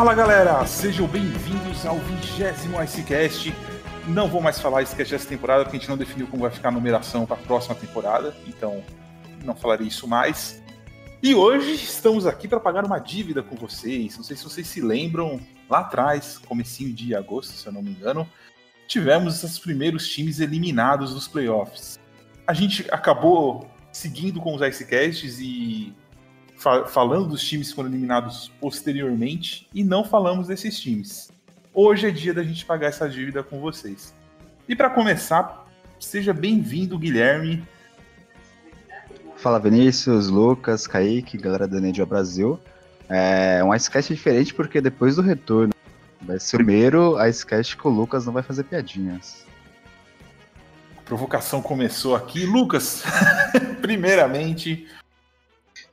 Fala galera, sejam bem-vindos ao vigésimo Icecast. Não vou mais falar Icecast dessa temporada porque a gente não definiu como vai ficar a numeração para a próxima temporada, então não falarei isso mais. E hoje estamos aqui para pagar uma dívida com vocês. Não sei se vocês se lembram, lá atrás, comecinho de agosto, se eu não me engano, tivemos esses primeiros times eliminados dos playoffs. A gente acabou seguindo com os Icecasts e fa falando dos times que foram eliminados posteriormente e não falamos desses times. Hoje é dia da gente pagar essa dívida com vocês. E para começar, seja bem-vindo, Guilherme. Fala Vinícius, Lucas, Kaique, galera da Nedio Brasil. É um Icecast diferente porque depois do retorno vai ser o primeiro Icecast que o Lucas não vai fazer piadinhas. A provocação começou aqui. Lucas, primeiramente,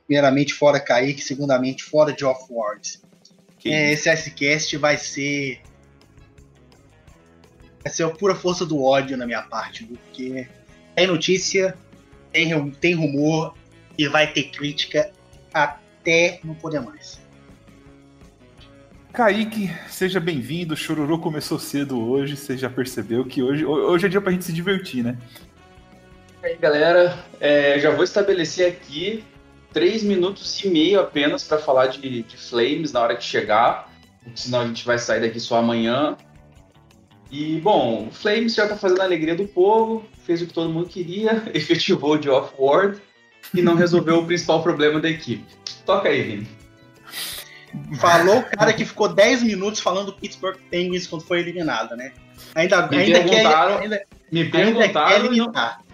primeiramente fora Kaique, segundamente fora de Off-World. É, esse Icecast vai ser. Vai ser a pura força do ódio na minha parte, porque tem notícia, tem, tem rumor e vai ter crítica até não poder mais. Kaique, seja bem-vindo. O Chororô começou cedo hoje, você já percebeu que hoje, hoje é dia pra gente se divertir, né? E aí, galera, é, já vou estabelecer aqui três minutos e meio apenas para falar de, de, Flames na hora que chegar, senão a gente vai sair daqui só amanhã. E, bom, o Flames já tá fazendo a alegria do povo, fez o que todo mundo queria, efetivou de off-world e não resolveu o principal problema da equipe. Toca aí, Vini. Falou o cara que ficou 10 minutos falando Pittsburgh Penguins quando foi eliminado, né? Ainda, me ainda quer, ainda, me perguntaram ainda quer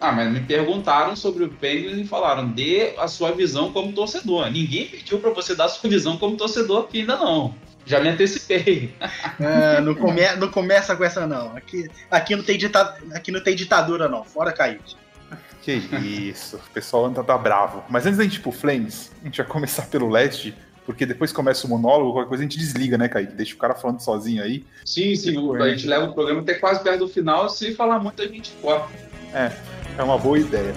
ah, mas me perguntaram sobre o Penguins e falaram: dê a sua visão como torcedor. Ninguém pediu para você dar a sua visão como torcedor aqui ainda não. Já me antecipei. É, não, come, não começa com essa não. Aqui, aqui, não tem dita, aqui não tem ditadura não. Fora Kaique. Que isso, o pessoal anda tá bravo. Mas antes da gente ir pro Flames, a gente vai começar pelo leste, porque depois começa o monólogo, qualquer coisa a gente desliga, né, Kaique? Deixa o cara falando sozinho aí. Sim, sim, a gente leva o programa até quase perto do final, se falar muito a gente corta. É. É uma boa ideia.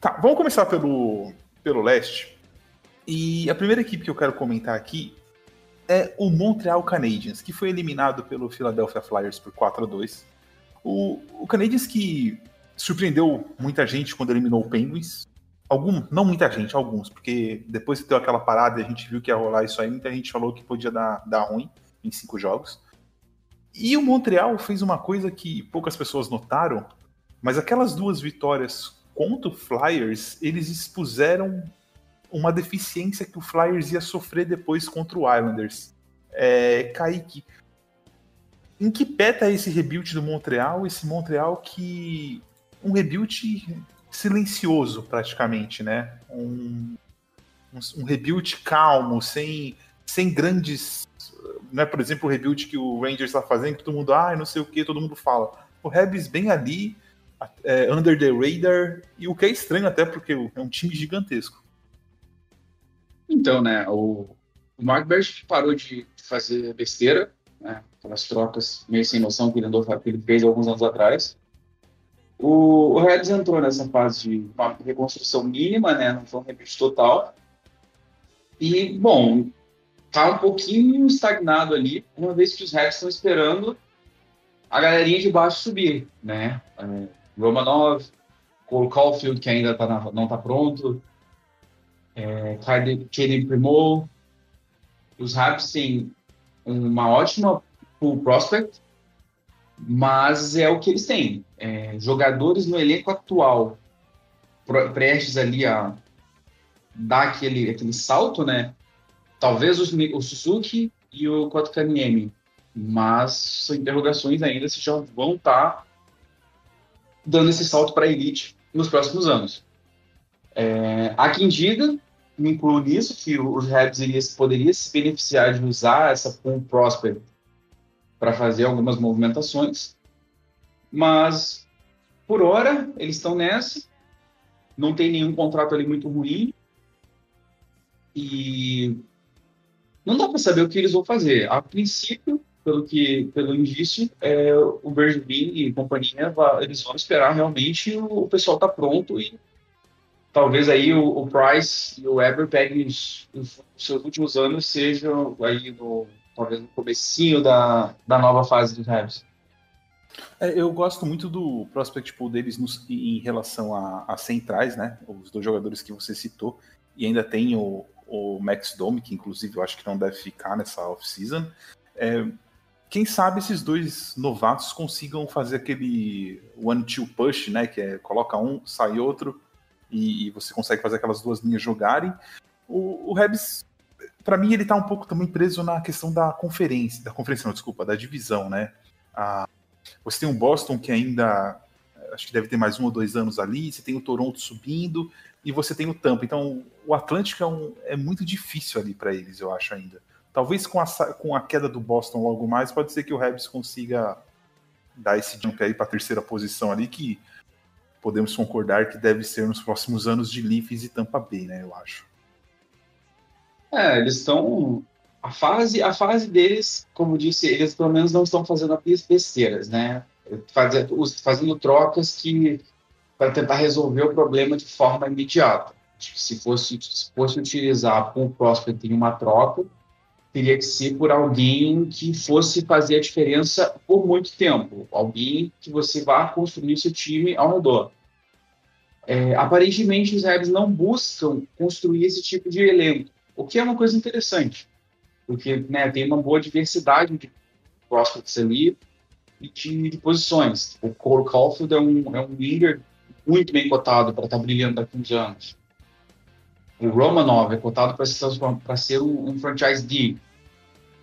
Tá, vamos começar pelo, pelo leste. E a primeira equipe que eu quero comentar aqui é o Montreal Canadiens, que foi eliminado pelo Philadelphia Flyers por 4 a 2. O, o Canadiens que surpreendeu muita gente quando eliminou o Penguins. Algum, não muita gente, alguns, porque depois que deu aquela parada e a gente viu que ia rolar isso aí, muita gente falou que podia dar, dar ruim em cinco jogos. E o Montreal fez uma coisa que poucas pessoas notaram, mas aquelas duas vitórias contra o Flyers, eles expuseram uma deficiência que o Flyers ia sofrer depois contra o Islanders. É, Kaique, em que pé tá esse rebuild do Montreal? Esse Montreal que. Um rebuild silencioso, praticamente, né? Um, um, um rebuild calmo, sem, sem grandes. Né? Por exemplo, o rebuild que o Rangers está fazendo, que todo mundo, ah, não sei o que, todo mundo fala. O Rebs bem ali, é, under the radar, e o que é estranho até porque é um time gigantesco. Então, né, o, o Mark Berg parou de fazer besteira, né, aquelas trocas meio sem noção que ele, andou, que ele fez alguns anos atrás. O, o Reds entrou nessa fase de uma reconstrução mínima, né, não foi um rebuild total. E, bom, tá um pouquinho estagnado ali, uma vez que os Reds estão esperando a galerinha de baixo subir, né? É, Romanov, Cole Caulfield, que ainda tá na, não está pronto, é, Kaden Primo. Os Raps têm uma ótima pool prospect, mas é o que eles têm. É, jogadores no elenco atual prestes ali a dar aquele, aquele salto, né? Talvez os, o Suzuki e o Kotkaniemi, mas são interrogações ainda se já vão estar tá dando esse salto para a elite nos próximos anos. É, há quem diga, me incluo nisso, que os Rebs poderiam se beneficiar de usar essa pool prosper para fazer algumas movimentações. Mas, por hora, eles estão nessa. Não tem nenhum contrato ali muito ruim. E não dá para saber o que eles vão fazer. A princípio, pelo que pelo indício, é, o Bergevin e companhia eles vão esperar realmente o, o pessoal tá pronto e talvez aí o, o Price e o Weber peguem os, os, seus últimos anos sejam aí no talvez no comecinho da, da nova fase dos Rams. É, eu gosto muito do prospect pool deles nos, em relação a, a, centrais, né? Os dois jogadores que você citou. E ainda tem o, o Max Domi, que inclusive eu acho que não deve ficar nessa off-season. É, quem sabe esses dois novatos consigam fazer aquele one-two push, né? Que é coloca um, sai outro, e, e você consegue fazer aquelas duas linhas jogarem. O, o Rebs, para mim, ele tá um pouco também preso na questão da conferência, da conferência, não, desculpa, da divisão, né? A, você tem o Boston que ainda acho que deve ter mais um ou dois anos ali, você tem o Toronto subindo e você tem o Tampa. Então, o Atlântico é, um, é muito difícil ali para eles, eu acho ainda. Talvez com a, com a queda do Boston logo mais, pode ser que o Rebs consiga dar esse jump aí para a terceira posição ali, que podemos concordar que deve ser nos próximos anos de Leafs e Tampa Bay, né? Eu acho. É, eles estão. A fase, a fase deles, como disse, eles pelo menos não estão fazendo apenas besteiras, né? Fazendo, trocas que para tentar resolver o problema de forma imediata. Se fosse, se fosse utilizar um prospect em uma troca, teria que ser por alguém que fosse fazer a diferença por muito tempo, alguém que você vá construir seu time ao redor. É, aparentemente, os Reds não buscam construir esse tipo de elenco, o que é uma coisa interessante, porque né, tem uma boa diversidade de prospects ali e de, de posições. O Cole Caulfield é um, é um winger muito bem cotado para estar tá brilhando daqui uns anos. O Romanov é cotado para ser um, um, franchise D.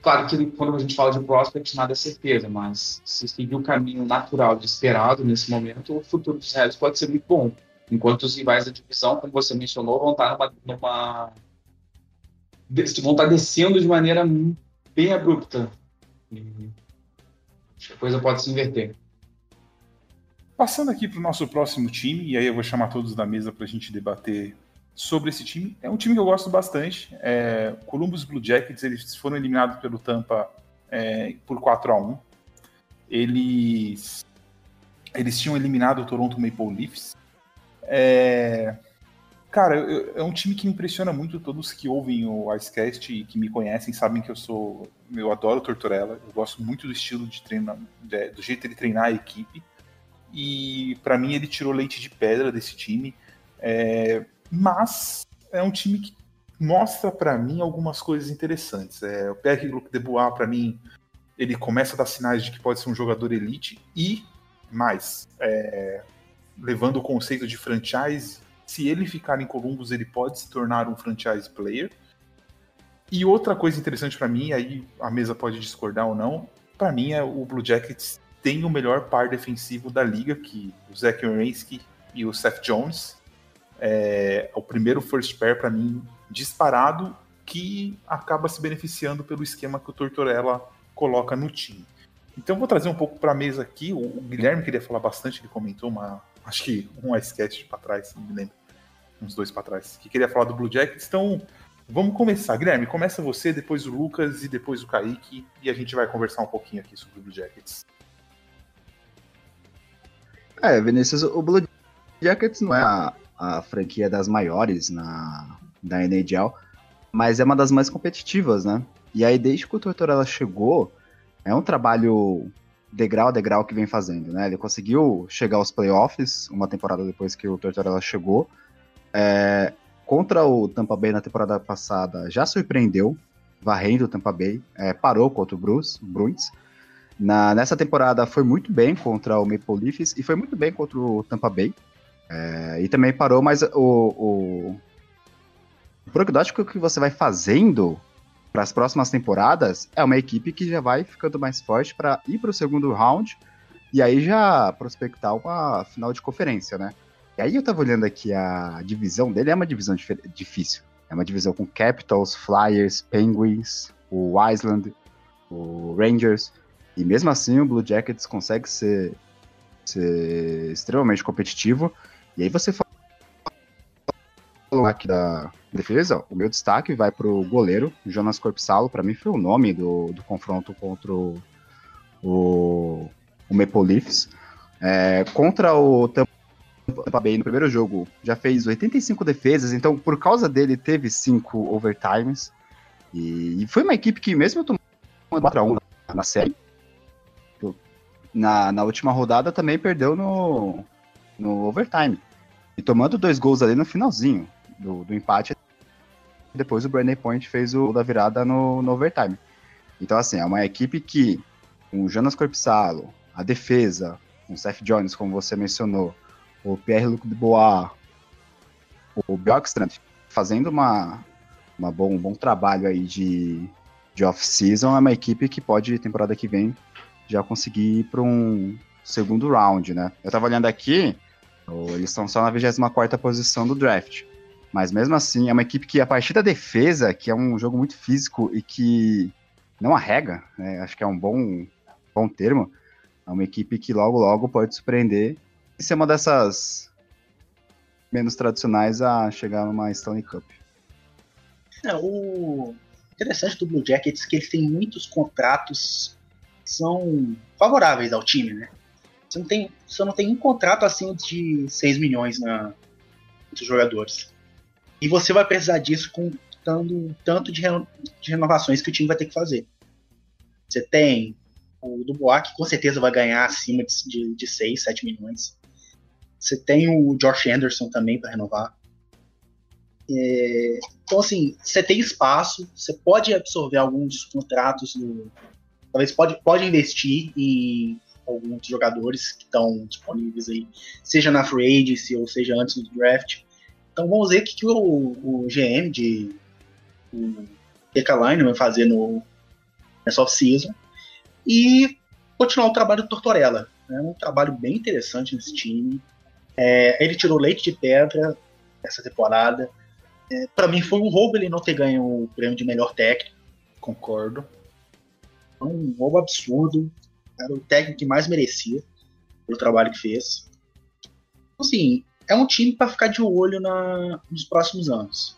Claro que quando a gente fala de prospect, nada é certeza, mas se seguir o caminho natural de esperado nesse momento, o futuro dos Reds pode ser muito bom. Enquanto os rivais da divisão, como você mencionou, vão estar numa, numa vão estar descendo de maneira bem abrupta. E a coisa pode se inverter. Passando aqui para o nosso próximo time, e aí eu vou chamar todos da mesa para a gente debater sobre esse time. É um time que eu gosto bastante. É, Columbus Blue Jackets, eles foram eliminados pelo Tampa é, por 4 a 1 Eles, eles tinham eliminado o Toronto Maple Leafs. É, cara, eu, é um time que me impressiona muito. Todos que ouvem o Icecast e que me conhecem sabem que eu sou. Eu adoro Tortorella. Eu gosto muito do estilo de treinar, do jeito de treinar a equipe. E para mim ele tirou leite de pedra desse time. É, mas é um time que mostra para mim algumas coisas interessantes. É, o Pierre-Luc Debois, para mim, ele começa a dar sinais de que pode ser um jogador elite e mais, é, levando o conceito de franchise, se ele ficar em Columbus, ele pode se tornar um franchise player. E outra coisa interessante para mim, aí a mesa pode discordar ou não, para mim é o Blue Jackets tem o melhor par defensivo da liga, que o Zach Wierenski e o Seth Jones é, o primeiro first pair para mim disparado que acaba se beneficiando pelo esquema que o Tortorella coloca no time. Então vou trazer um pouco para a mesa aqui. O, o, Guilherme queria falar bastante, ele comentou uma, acho que um sketch para trás, não me lembro, uns dois para trás, que queria falar do Blue Jackets. Então vamos começar. Guilherme, começa você, depois o Lucas e depois o Kaique e a gente vai conversar um pouquinho aqui sobre o Blue Jackets. É, Vinícius, o Blue Jackets não é a, a franquia das maiores na, da NHL, mas é uma das mais competitivas, né? E aí, desde que o Tortorella chegou, é um trabalho degrau a degrau que vem fazendo, né? Ele conseguiu chegar aos playoffs uma temporada depois que o Tortorella chegou. É, contra o Tampa Bay na temporada passada, já surpreendeu, varrendo o Tampa Bay, é, parou contra o Bruce, Bruins. Na, nessa temporada foi muito bem contra o Maple Leafs e foi muito bem contra o Tampa Bay. É, e também parou, mas o, o, o prognóstico que você vai fazendo para as próximas temporadas é uma equipe que já vai ficando mais forte para ir para o segundo round e aí já prospectar uma final de conferência, né? E aí eu tava olhando aqui a divisão dele, é uma divisão difícil. É uma divisão com Capitals, Flyers, Penguins, o Island, o Rangers. E mesmo assim o Blue Jackets consegue ser ser extremamente competitivo. E aí você falou aqui da defesa, o meu destaque vai para o goleiro, Jonas Corpsalo, para mim foi o nome do, do confronto contra o, o, Maple Leafs. É, contra o Tampa Bay no primeiro jogo, já fez 85 defesas, então por causa dele teve 5 overtimes. E, e, foi uma equipe que, mesmo tomando 4x1 na, na série, na, na última rodada também perdeu no, no overtime. E tomando dois gols ali no finalzinho do, do empate. Depois o Brandon Point fez o da virada no, no overtime. Então, assim, é uma equipe que, com o Jonas Corpsalo, a defesa, com o Seth Jones, como você mencionou, o Pierre-Luc Dubois, o Bjorkstrand, fazendo uma, uma bom, um bom trabalho aí de, de off-season, é uma equipe que pode, temporada que vem, já conseguir ir para um segundo round, né? Eu tava olhando aqui, eles estão só na 24 posição do draft. Mas mesmo assim, é uma equipe que, a partir da defesa, que é um jogo muito físico e que não arrega, né? acho que é um bom, bom termo, é uma equipe que logo, logo pode surpreender e ser uma dessas menos tradicionais a chegar numa Stanley Cup. É, o interessante do Blue Jackets é que eles têm muitos contratos que são favoráveis ao time, né? Você não tem, você não tem um contrato acima de 6 milhões na, entre os jogadores. E você vai precisar disso contando tanto de, reno, de renovações que o time vai ter que fazer. Você tem o Dubois, que com certeza vai ganhar acima de, de, de 6, 7 milhões. Você tem o Josh Anderson também para renovar. É, então, assim, você tem espaço, você pode absorver alguns contratos, do, talvez pode, pode investir em alguns jogadores que estão disponíveis aí, seja na free agency ou seja antes do draft. Então vamos ver o que, que o, o GM de o Line vai fazer no, nessa off-season e continuar o trabalho do Tortorella. É né? um trabalho bem interessante nesse time. É, ele tirou leite de pedra essa temporada. É, para mim foi um roubo ele não ter ganho o prêmio de melhor técnico. Concordo. Um roubo absurdo. Era o técnico que mais merecia pelo trabalho que fez. Assim, é um time para ficar de olho na, nos próximos anos.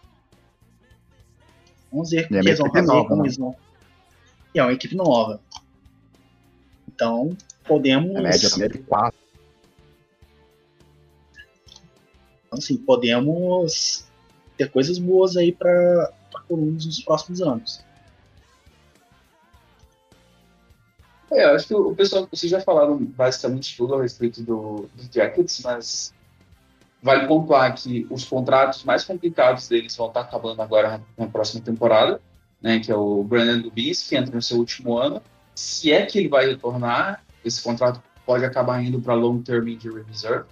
Vamos ver o que eles vão fazer, nova, como né? eles vão. E é uma equipe nova. Então, podemos. A média é de 4. Então, assim, podemos ter coisas boas aí para Columbus nos próximos anos. É, eu acho que o pessoal, vocês já falaram basicamente tudo a respeito do, do Jackets, mas Vale pontuar que os contratos mais complicados deles vão estar acabando agora na próxima temporada, né, que é o Brandon Dubis, que entra no seu último ano. Se é que ele vai retornar, esse contrato pode acabar indo para Long Term Injury Reserve.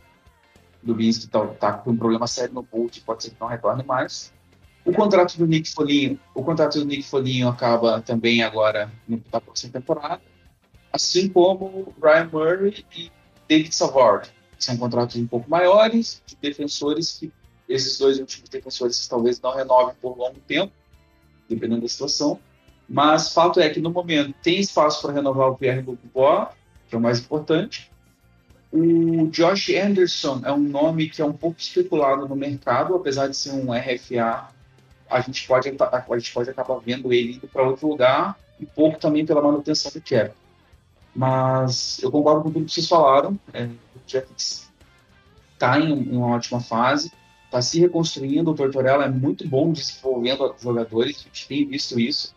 Dubis que está tá com um problema sério no boot, pode ser que não retorne mais. O contrato do Nick Folinho, o contrato do Nick Folinho acaba também agora na próxima temporada, assim como Ryan Murray e David Savard, são contratos um pouco maiores, de defensores que esses dois últimos defensores talvez não renovem por longo tempo, dependendo da situação. Mas fato é que no momento tem espaço para renovar o Pierre Dubois, que é o mais importante. O Josh Anderson é um nome que é um pouco especulado no mercado, apesar de ser um RFA, a gente pode, a gente pode acabar vendo ele indo para outro lugar, e pouco também pela manutenção do cap. Mas eu concordo com tudo que vocês falaram. É, já está em, uma ótima fase, está se reconstruindo. O Tortorella é muito bom desenvolvendo jogadores, a gente tem visto isso.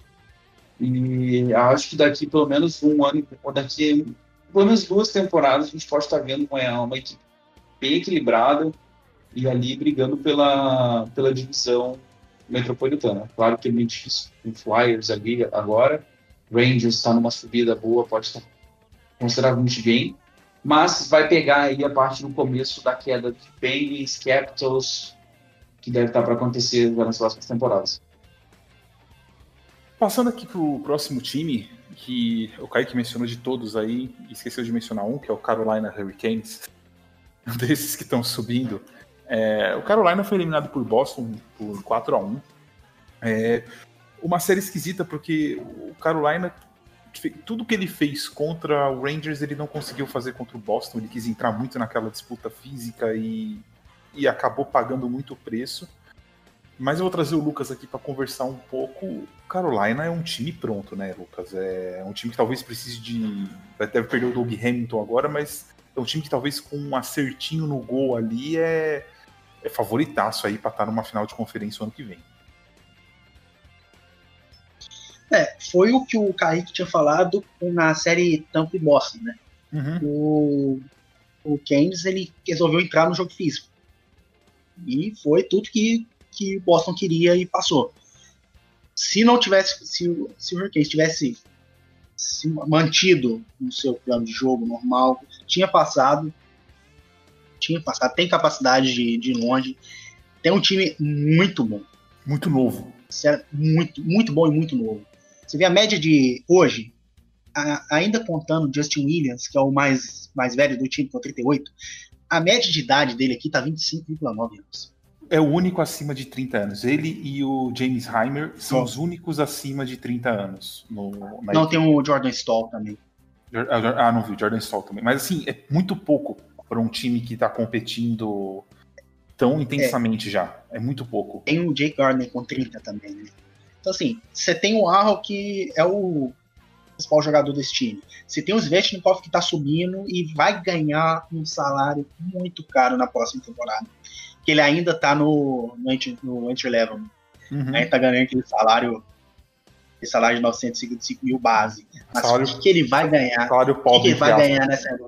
E acho que daqui pelo menos um ano, ou daqui pelo menos duas temporadas, a gente pode estar vendo uma, uma equipe bem equilibrada e ali brigando pela, pela divisão metropolitana. Claro que é muito difícil com Flyers ali agora. Rangers está numa subida boa, pode estar consideravelmente bem mas vai pegar aí a parte do começo da queda de Penguins, Capitals, que deve estar para acontecer nas próximas temporadas. Passando aqui para o próximo time, que o Kaique mencionou de todos aí, esqueceu de mencionar um, que é o Carolina Hurricanes, um desses que estão subindo. É, o Carolina foi eliminado por Boston por 4 a 1 é, Uma série esquisita, porque o Carolina tudo que ele fez contra o Rangers ele não conseguiu fazer contra o Boston. Ele quis entrar muito naquela disputa física e, e acabou pagando muito preço. Mas eu vou trazer o Lucas aqui para conversar um pouco. Carolina é um time pronto, né, Lucas? É um time que talvez precise de. Deve perder o Doug Hamilton agora, mas é um time que talvez com um acertinho no gol ali é, é favoritaço aí para estar numa final de conferência o ano que vem. É, foi o que o Kaique tinha falado na série Tampa e Boston, né? Uhum. O, o Keynes, ele resolveu entrar no jogo físico. E foi tudo que, que o Boston queria e passou. Se não tivesse, se, se o Hurricanes tivesse se mantido no seu plano de jogo normal, tinha passado, tinha passado, tem capacidade de, de ir longe, tem um time muito bom. Muito novo. Muito, muito bom e muito novo. Você vê a média de hoje, a, ainda contando Justin Williams, que é o mais, mais velho do time, com 38, a média de idade dele aqui tá 25,9 anos. É o único acima de 30 anos. Ele e o James Heimer são os únicos acima de 30 anos. No, não, equipe. tem o Jordan Stall também. Ah, ah, não vi, o Jordan Stall também. Mas assim, é muito pouco para um time que tá competindo tão intensamente é. já. É muito pouco. Tem o Jake Gardner com 30 também, né? Então, assim, você tem o Arro que é o principal jogador desse time. Você tem o Svechnikov que tá subindo e vai ganhar um salário muito caro na próxima temporada. Que ele ainda tá no, no, entry, no entry level. Uhum. Ainda tá ganhando aquele salário esse salário de 955 mil base. Mas salário, o que, que, ele vai ganhar? Salário pobre, o que, que ele vai ganhar nessa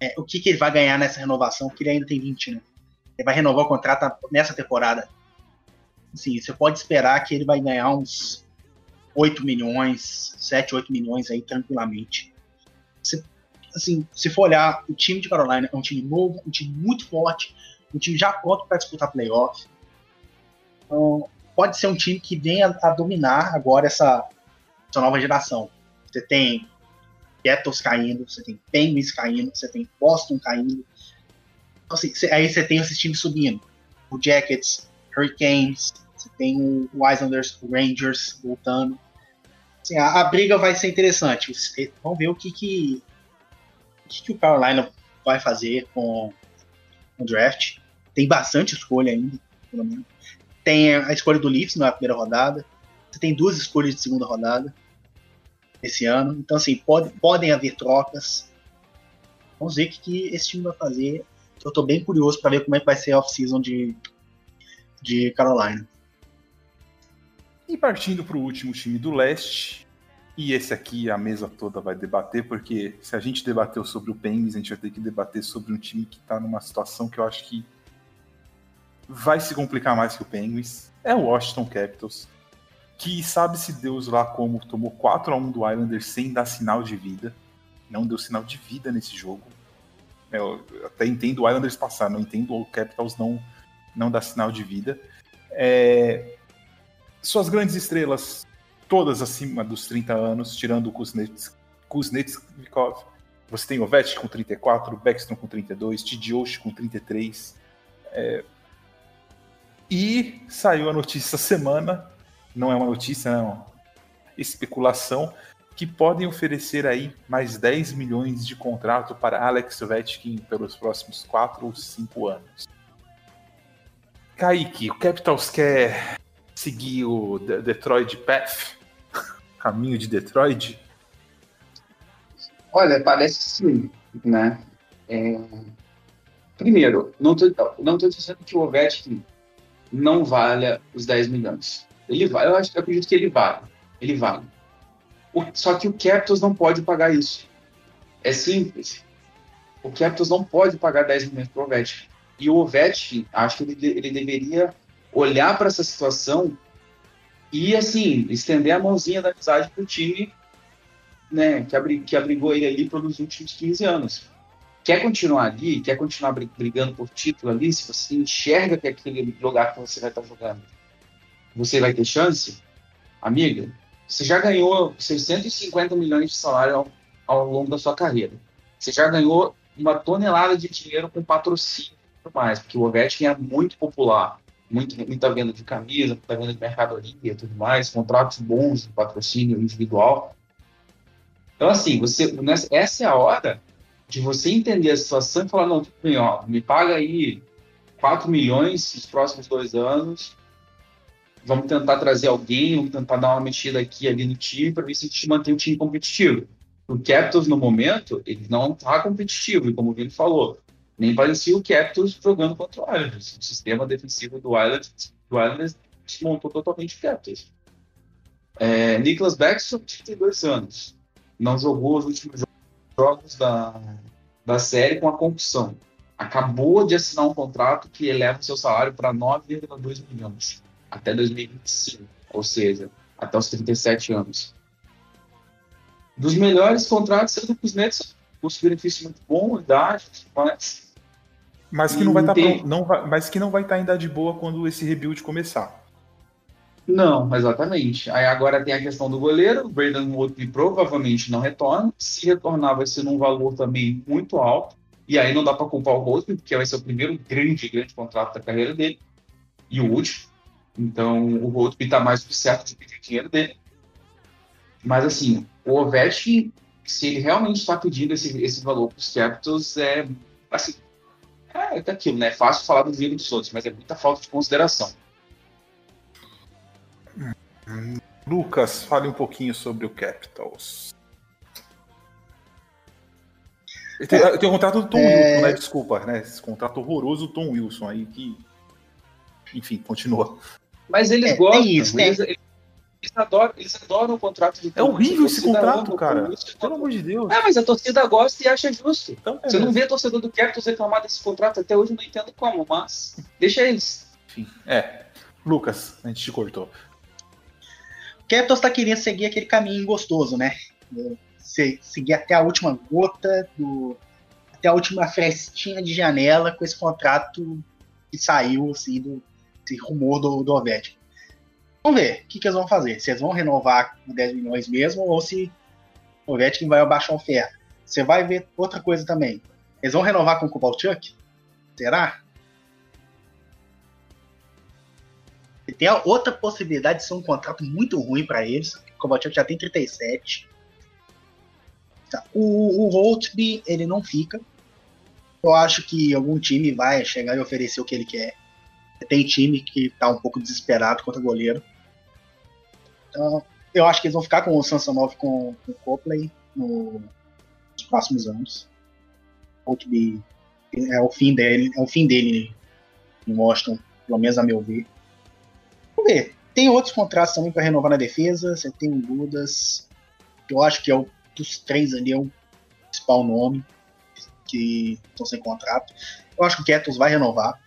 é, o que, que ele vai ganhar nessa renovação? Porque ele ainda tem 20, né? Ele vai renovar o contrato nessa temporada assim, você pode esperar que ele vai ganhar uns 8 milhões, 7, 8 milhões aí tranquilamente. Se, assim, se for olhar, o time de Carolina é um time novo, um time muito forte, um time já pronto para disputar playoff. Então, pode ser um time que venha a dominar agora essa, essa nova geração. Você tem Capitals caindo, você tem Penguins caindo, você tem Boston caindo. Então, assim, aí você tem esses times subindo. O Jackets, Hurricanes, você tem o Islanders, Rangers voltando. Assim, a, a, briga vai ser interessante. Vamos ver o que, que, o, que, que o Carolina vai fazer com o draft. Tem bastante escolha ainda, pelo menos. Tem a escolha do Leafs na primeira rodada. Você tem duas escolhas de segunda rodada esse ano. Então, assim, pode, podem haver trocas. Vamos ver o que, que esse time vai fazer. Eu estou bem curioso para ver como é que vai ser a off-season de, de Carolina. E partindo para o último time do leste, e esse aqui a mesa toda vai debater, porque se a gente debateu sobre o Penguins, a gente vai ter que debater sobre um time que está numa situação que eu acho que vai se complicar mais que o Penguins. É o Washington Capitals, que sabe-se Deus lá como tomou 4 a 1 do Islanders sem dar sinal de vida. Não deu sinal de vida nesse jogo. Eu até entendo o Islanders passar, não entendo o Capitals não não dá sinal de vida. É, suas grandes estrelas, todas acima dos 30 anos, tirando o Kuznets, Kuznetsvikov. Você tem Ovechkin com 34, Beckstrom com 32, Tidioshi com 33. É, e saiu a notícia semana, não é uma notícia, é uma especulação, que podem oferecer aí mais 10 milhões de contrato para Alex Ovechkin pelos próximos 4 ou 5 anos. Kaique, o Capitals quer seguir o Detroit Path? Caminho de Detroit? Olha, parece sim, né? É... Primeiro, não tô, não tô dizendo que o Ovechkin não valha os 10 milhões. Ele vale, eu, acho, eu acredito que ele vale. Ele vale. O, só que o Capitals não pode pagar isso. É simples. O Capitals não pode pagar 10 milhões para o Ovechkin. E o Ovechkin, acho que ele, ele deveria olhar para essa situação e, assim, estender a mãozinha da amizade para o time né, que, abri, que abrigou ele ali pelos últimos 15 anos. Quer continuar ali, quer continuar brigando por título ali, se você enxerga que é aquele lugar que você vai estar jogando, você vai ter chance, amiga, você já ganhou 650 milhões de salário ao, ao longo da sua carreira. Você já ganhou uma tonelada de dinheiro com patrocínio mais, porque o Ovechkin é muito popular. muito, muita venda de camisa, muita venda de mercadoria e tudo mais, contratos bons de patrocínio individual. Então, assim, você, essa é a hora de você entender a situação e falar, não, tudo bem, ó, me paga aí 4 milhões nos próximos dois anos, vamos tentar trazer alguém, vamos tentar dar uma mexida aqui ali no time para ver se a gente mantém o time competitivo. O Capitals, no momento, ele não está competitivo, e como o Vini falou, nem parecia o Capitals jogando contra o Islanders. O sistema defensivo do Islanders, do Islanders desmontou totalmente o Capitals. É, Nicholas Backstrom, 32 anos. Não jogou os últimos jogos da, da série com a concussão. Acabou de assinar um contrato que eleva o seu salário para 9,2 milhões até 2025, ou seja, até os 37 anos. Dos melhores contratos sendo os Nets, custo-benefício muito bom, idade, mas mas que não vai estar tá não vai, mas que não vai estar tá em idade boa quando esse rebuild começar. Não, exatamente. Aí agora tem a questão do goleiro, o Brandon Wood provavelmente não retorna. Se retornar, vai ser num valor também muito alto. E aí não dá para culpar o Rosby, porque vai ser o primeiro grande, grande contrato da carreira dele. E o último. Então o Rosby está mais do que certo de pedir dinheiro dele. Mas assim, o Ovechkin, se ele realmente está pedindo esse, esse valor para os Capitals, é assim, é, é aquilo, né? É fácil falar do vídeo dos outros, mas é muita falta de consideração. Lucas, fale um pouquinho sobre o Capitals. Tem, tem o contrato do Tom é... Wilson, né? Desculpa, né? Esse contrato horroroso do Tom Wilson aí que. Enfim, continua. Mas eles é, gostam. Isso, né? eles, eles, adoram, eles adoram o contrato de É horrível esse contrato, cara. Pelo amor de Deus. É, mas a torcida gosta e acha justo. Então, é Você não vê torcedor do Capitals reclamar desse contrato até hoje, não entendo como, mas deixa eles. Enfim, é. Lucas, a gente te cortou. O Capitals tá querendo seguir aquele caminho gostoso, né? Se, seguir até a última gota, do, até a última festinha de janela com esse contrato que saiu, assim, do esse rumor do, do Ovechkin. Vamos ver o que, que eles vão fazer. Se eles vão renovar com 10 milhões mesmo ou se o Ovechkin vai abaixar a oferta. Você vai ver outra coisa também. Eles vão renovar com o Kovalchuk? Será? E tem a outra possibilidade de ser um contrato muito ruim para eles. O Kovalchuk já tem 37. Tá. O, o Holtby, ele não fica. Eu acho que algum time vai chegar e oferecer o que ele quer. Tem time que tá um pouco desesperado contra goleiro. Então, eu acho que eles vão ficar com o Samsonov com, com o Copley no, nos próximos anos. É o fim dele, é o fim dele em Washington, pelo menos a meu ver. Vamos ver. Tem outros contratos também para renovar na defesa. Você tem o Ludas, que eu acho que é o dos três ali é o principal nome que estão sem contrato. Eu acho que o Kettles vai renovar.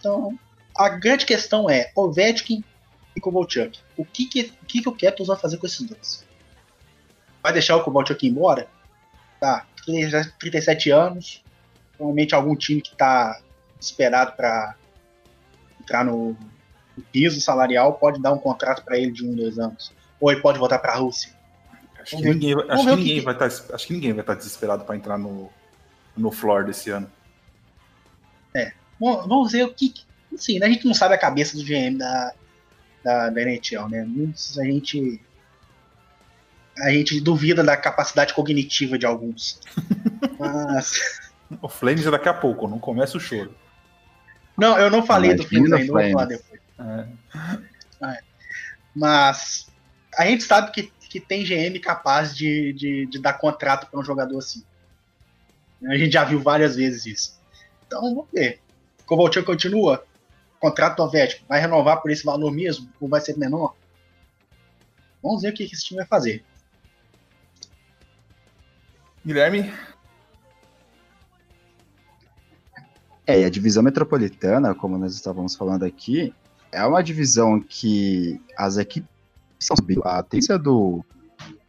Então, a grande questão é Ovechkin e Kovalchuk. O que que, o que que o Capitals vai fazer com esses dois? Vai deixar o Kovalchuk embora? Tá, 37 anos. Provavelmente algum time que está esperado para entrar no, no, piso salarial pode dar um contrato para ele de um, dois anos. Ou ele pode voltar para a Rússia. Acho que, ninguém, acho que ninguém, vai estar, tá, acho que ninguém vai estar tá desesperado para entrar no, no floor desse ano. É. Vamos ver o que. Sim, né, a gente não sabe a cabeça do GM da, da, da NHL, né? Muitos a gente. A gente duvida da capacidade cognitiva de alguns. Mas. O Flames é daqui a pouco, não começa o choro. Não, eu não falei do Flames ainda, vou falar depois. É. É. Mas a gente sabe que, que tem GM capaz de, de, de dar contrato para um jogador assim. A gente já viu várias vezes isso. Então vamos ver. Kovalchuk continua? contrato do Ovechkin vai renovar por esse valor mesmo ou vai ser menor? Vamos ver o que esse time vai fazer. Guilherme? É, e a divisão metropolitana, como nós estávamos falando aqui, é uma divisão que as equipes a tendência do,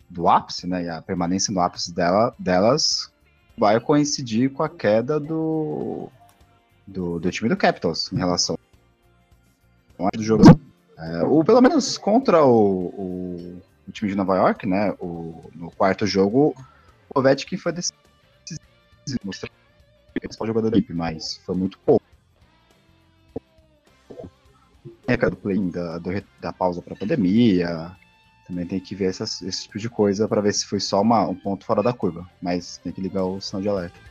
do ápice, né, e a permanência no ápice dela, delas vai coincidir com a queda do, do, do time do Capitals em relação do jogo. É, ou pelo menos contra o, o, o, time de Nova York, né? O, no quarto jogo, o Ovechkin foi decisivo. Mostrou o principal jogador da equipe, mas foi muito pouco. época do play da, da pausa para pandemia. Também tem que ver essas, esse tipo de coisa para ver se foi só uma, um ponto fora da curva. Mas tem que ligar o sinal de alerta.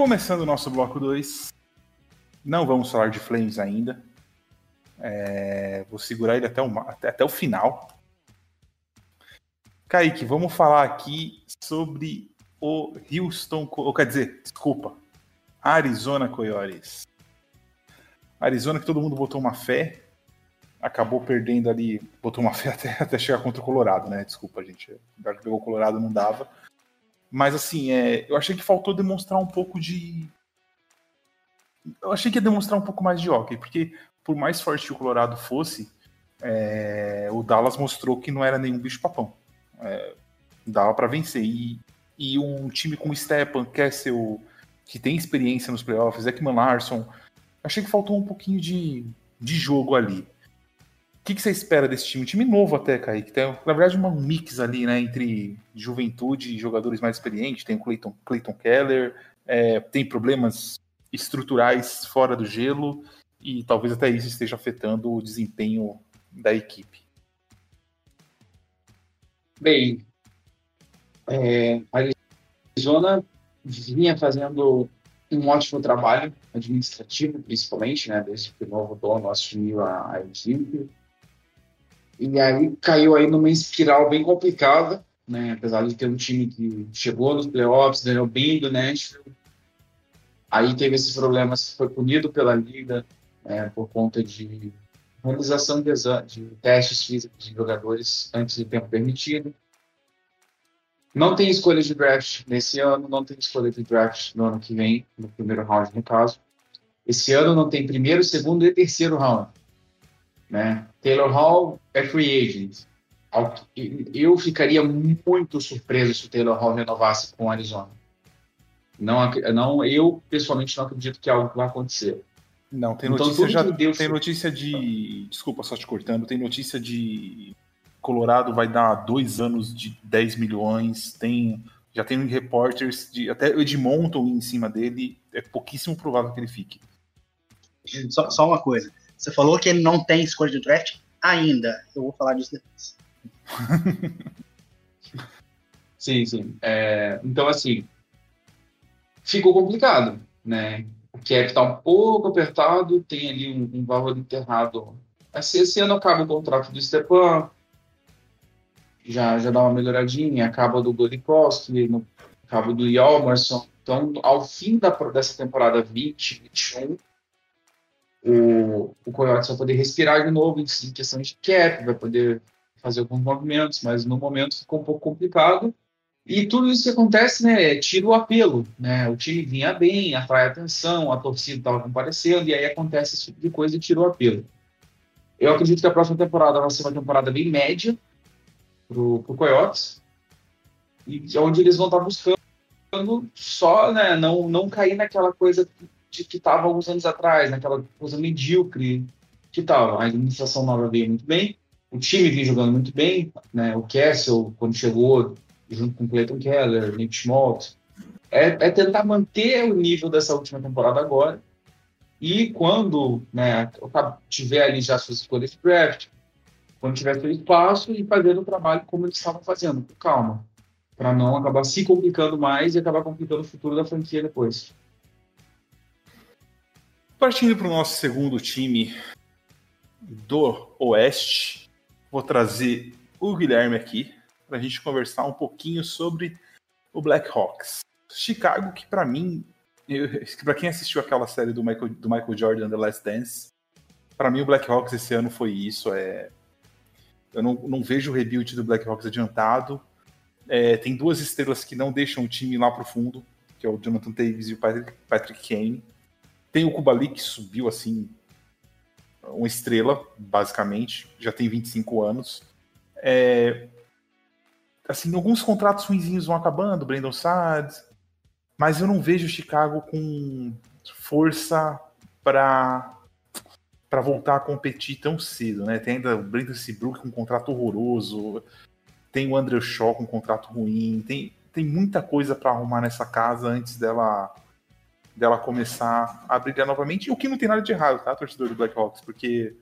Começando o nosso bloco 2. Não vamos falar de Flames ainda. É, vou segurar ele até o, até, até o final. Kaique, vamos falar aqui sobre o Houston, ou quer dizer, desculpa, Arizona Coyotes. Arizona que todo mundo botou uma fé, acabou perdendo ali, botou uma fé até, até chegar contra o Colorado, né? Desculpa, gente. Já que pegou o Colorado não dava. Mas assim, é, eu achei que faltou demonstrar um pouco de. Eu achei que ia demonstrar um pouco mais de hockey, porque por mais forte o Colorado fosse, é, o Dallas mostrou que não era nenhum bicho-papão. É, dava para vencer. E, e, um time com Stepan, Kessel, que tem experiência nos playoffs, Ekman Larson, achei que faltou um pouquinho de, de jogo ali. O que, que, você espera desse time? Um time novo até, Kaique. Tem, na verdade, um mix ali, né? Entre juventude e jogadores mais experientes. Tem o Clayton, Clayton Keller, é, tem problemas estruturais fora do gelo e talvez até isso esteja afetando o desempenho da equipe. Bem, é, a Arizona vinha fazendo um ótimo trabalho administrativo, principalmente, né, desde que o novo dono assumiu a, a equipe. E aí caiu aí numa espiral bem complicada, né? Apesar de ter um time que chegou nos playoffs, ganhou bem do Nashville. Aí teve esses problemas, foi punido pela liga né, por conta de realização de, de testes físicos de jogadores antes do tempo permitido. Não tem escolha de draft nesse ano, não tem escolha de draft no ano que vem, no primeiro round, no caso. Esse ano não tem primeiro, segundo e terceiro round. Né? Taylor Hall é free agent. Eu ficaria muito surpreso se o Taylor Hall renovasse com o Arizona. Não, não, eu pessoalmente não acredito que algo vai acontecer. Não, tem então, notícia então, já Deus tem notícia de, desculpa só te cortando, tem notícia de Colorado vai dar dois anos de 10 milhões, tem já tem repórteres de até Edmonton em cima dele, é pouquíssimo provável que ele fique. Só, só uma coisa, você falou que ele não tem escolha de draft ainda. Eu vou falar disso depois. sim, sim. É, então, assim, ficou complicado, né? O cap está um pouco apertado, tem ali um, um valor enterrado. Esse, esse ano acaba o contrato do Stepan, já, já dá uma melhoradinha, acaba do Golikowski, no, acaba do Yalmerson. Então, ao fim da, dessa temporada 20, 21, o, o Coyotes vai poder respirar de novo em questão de cap, vai poder fazer alguns movimentos, mas no momento ficou um pouco complicado. E tudo isso que acontece, né, tira o apelo, né? O time vinha bem, atrai atenção, a torcida estava comparecendo, e aí acontece esse tipo de coisa e tira o apelo. Eu acredito que a próxima temporada vai ser uma temporada bem média pro, pro Coyotes, e onde eles vão estar buscando só, né, não, não cair naquela coisa de que estava alguns anos atrás, naquela coisa medíocre que estava. A administração nova veio muito bem, o time vinha jogando muito bem, né? O Kessel, quando chegou, junto com Clayton Keller, Nick Schmaltz, é, é, tentar manter o nível dessa última temporada agora. E quando né, tiver ali já suas escolhas de draft, quando tiver seu espaço e fazer o trabalho como eles estavam fazendo, com calma, para não acabar se complicando mais e acabar complicando o futuro da franquia depois. Partindo para o nosso segundo time do Oeste, vou trazer o Guilherme aqui para a gente conversar um pouquinho sobre o Blackhawks. Chicago, que para mim, para quem assistiu aquela série do Michael, do Michael Jordan, The Last Dance, para mim o Blackhawks esse ano foi isso. É, eu não, não vejo o rebuild do Blackhawks adiantado. É, tem duas estrelas que não deixam o time lá pro fundo, que é o Jonathan Davis e o Patrick, Patrick Kane. Tem o Kubalik, que subiu assim, uma estrela, basicamente, já tem 25 anos. É, assim, alguns contratos ruins vão acabando, Brandon Saad, mas eu não vejo Chicago com força para para voltar a competir tão cedo, né? Tem ainda o Brandon Seabrook com um contrato horroroso, tem o Andrew Shaw com um contrato ruim, tem, tem muita coisa para arrumar nessa casa antes dela dela começar a brilhar novamente, o que não tem nada de errado, tá, torcedor do Blackhawks, porque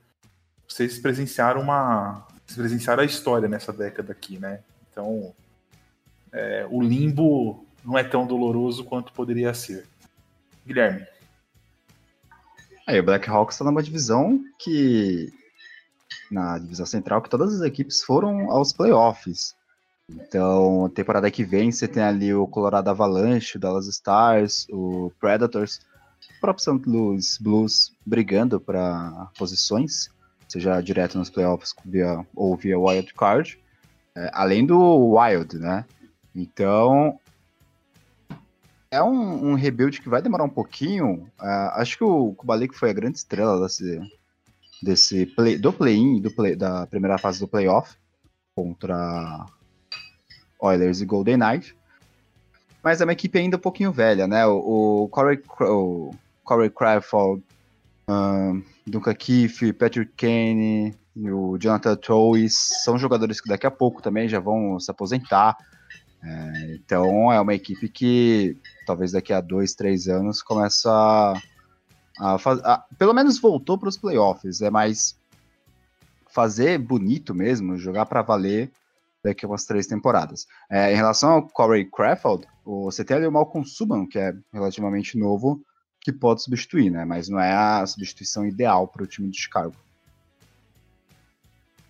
vocês presenciaram uma vocês presenciaram a história nessa década aqui, né? Então, é, o limbo não é tão doloroso quanto poderia ser. Guilherme. Aí, o Blackhawks está numa divisão que. Na divisão central, que todas as equipes foram aos playoffs. Então, temporada que vem, você tem ali o Colorado Avalanche, o Dallas Stars, o Predators, o próprio St. Louis Blues brigando para posições, seja direto nos playoffs via, ou via wild card é, além do Wild, né? Então, é um, um, rebuild que vai demorar um pouquinho. Uh, acho que o Kubalik foi a grande estrela desse, desse play, do play-in, play, da primeira fase do playoff contra Oilers e Golden Knight. Mas é uma equipe ainda um pouquinho velha, né? O, o Corey, o Corey Crawford, um, Duncan Keefe, Patrick Kane, o Jonathan Toews são jogadores que daqui a pouco também já vão se aposentar. É, então é uma equipe que talvez daqui a dois, três anos começa a, a, pelo menos voltou para os playoffs. É mais fazer bonito mesmo, jogar para valer daqui a umas três temporadas. É, em relação ao Corey Crawford, você tem ali o Malcolm Subban, que é relativamente novo, que pode substituir, né? Mas não é a substituição ideal para o time de Chicago.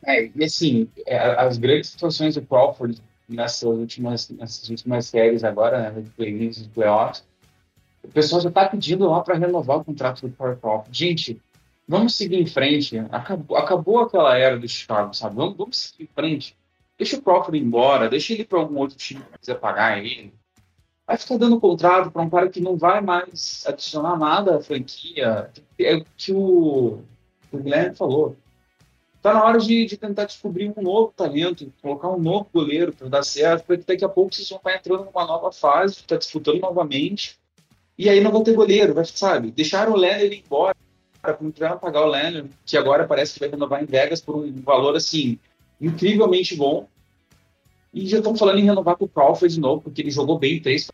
É, e assim, é, as grandes situações do Crawford nessas últimas, nessas últimas séries agora, né, de play-ins e playoffs, o pessoal já está pedindo lá para renovar o contrato do Crawford. Gente, vamos seguir em frente. Acabou, acabou aquela era do Chicago, sabe? Vamos, vamos seguir em frente. Deixa o Crawford ir embora, deixa ele para algum outro time que quiser pagar ele. Vai ficar dando contrato para um cara que não vai mais adicionar nada à franquia. É o que o, o Guilherme falou Tá na hora de, de, tentar descobrir um novo talento, colocar um novo goleiro para dar certo, porque daqui a pouco vocês vão estar entrando numa nova fase, está disputando novamente, e aí não vão ter goleiro, vai, sabe? Deixaram o Lennon ir embora, para não pagar o Lennon, que agora parece que vai renovar em Vegas por um valor assim incrivelmente bom. E já estão falando em renovar com o Crawford de novo, porque ele jogou bem três,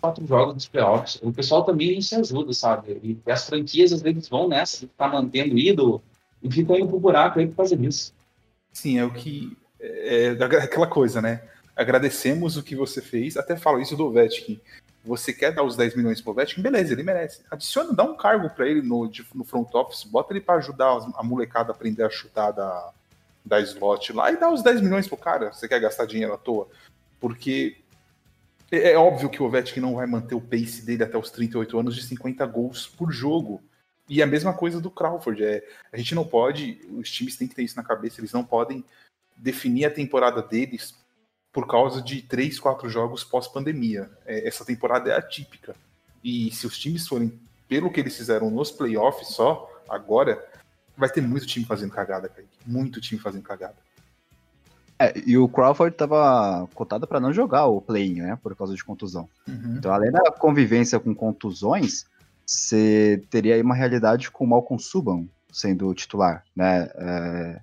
quatro jogos nos playoffs. O pessoal também se ajuda, sabe? E as franquias às vezes vão nessa, de tá mantendo ídolo e fica indo pro buraco aí por causa disso. Sim, é o que. É, é aquela coisa, né? Agradecemos o que você fez. Até falo isso do Vetkin. Você quer dar os 10 milhões pro Vetkin? Beleza, ele merece. Adiciona, dá um cargo para ele no, no front office, bota ele para ajudar a molecada a aprender a chutar da, da slot lá e dá os 10 milhões pro cara. Você quer gastar dinheiro à toa? Porque é, é óbvio que o Vetkin não vai manter o pace dele até os 38 anos de 50 gols por jogo. E a mesma coisa do Crawford. É, a gente não pode, os times têm que ter isso na cabeça, eles não podem definir a temporada deles por causa de três, quatro jogos pós-pandemia. É, essa temporada é atípica. E se os times forem pelo que eles fizeram nos playoffs só, agora, vai ter muito time fazendo cagada, Kaique. Muito time fazendo cagada. É, e o Crawford estava cotado para não jogar o play né? Por causa de contusão. Uhum. Então, além da convivência com contusões, você teria aí uma realidade com o Malcolm Subban sendo titular, né? É...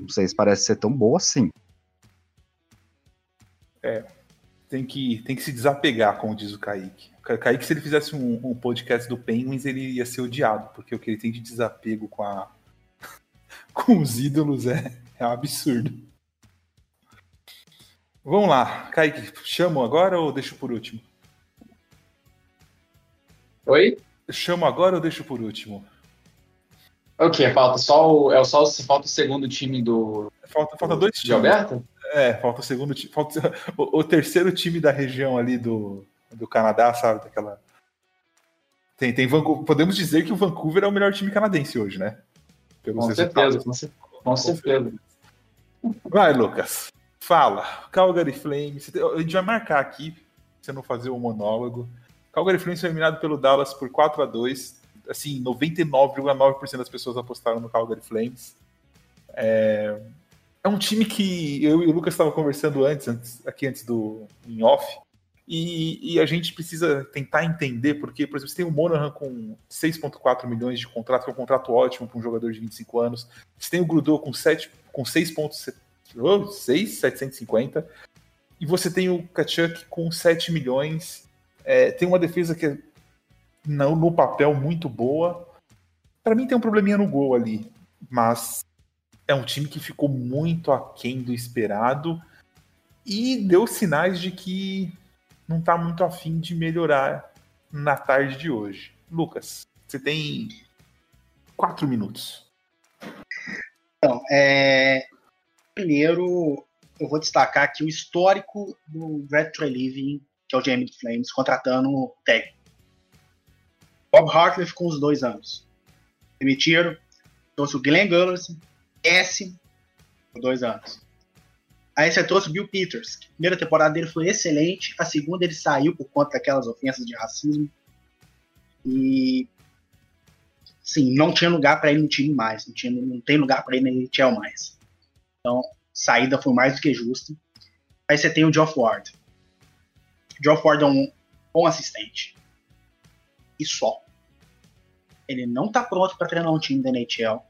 Não sei se parece ser tão boa assim. É, tem que, tem que se desapegar, como diz o Kaique. Kaique, se ele fizesse um, um podcast do Penguins, ele ia ser odiado, porque o que ele tem de desapego com, a, com os ídolos é, é um absurdo. Vamos lá, Kaique, chamo agora ou deixo por último? Oi? Chamo agora ou deixo por último? O que? Falta só o. É só falta o segundo time do. Falta, falta dois times. De Alberto? É, falta o segundo time. Falta o, o, terceiro time da região ali do, do Canadá, sabe? Daquela. Tem, tem Vancouver. Podemos dizer que o Vancouver é o melhor time canadense hoje, né? Pelos com certeza, com, certeza. Com certeza. Vai, Lucas. Fala. Calgary Flames. A gente vai marcar aqui, você não fazer o um monólogo. Calgary Flames foi eliminado pelo Dallas por 4 a 2 Assim, 99,9% das pessoas apostaram no Calgary Flames. É, é um time que eu e o Lucas estavam conversando antes, antes, aqui antes do em off, e, e, a gente precisa tentar entender, porque, por exemplo, você tem o Monahan com 6,4 milhões de contrato, que é um contrato ótimo para um jogador de 25 anos. Você tem o Grudot com, 7, com 6,750. E você tem o Kachuk com 7 milhões. É, tem uma defesa que é no, no papel muito boa. Para mim tem um probleminha no gol ali, mas é um time que ficou muito aquém do esperado e deu sinais de que não está muito afim de melhorar na tarde de hoje. Lucas, você tem quatro minutos. Então, é... primeiro eu vou destacar aqui o histórico do Retro Living, que é o GM do Flames, contratando o técnico. Bob Hartley ficou uns dois anos. Demitiram, trouxe o Glenn Gullerson, S, por dois anos. Aí você trouxe o Bill Peters. A primeira temporada dele foi excelente, a segunda ele saiu por conta daquelas ofensas de racismo. E sim, não tinha lugar para ele no time mais, não, tinha, não tem lugar para ele na NHL mais. Então, saída foi mais do que justa. Aí você tem o Geoff Ward. Geoff Ward é um bom assistente. E só. Ele não tá pronto para treinar um time da NHL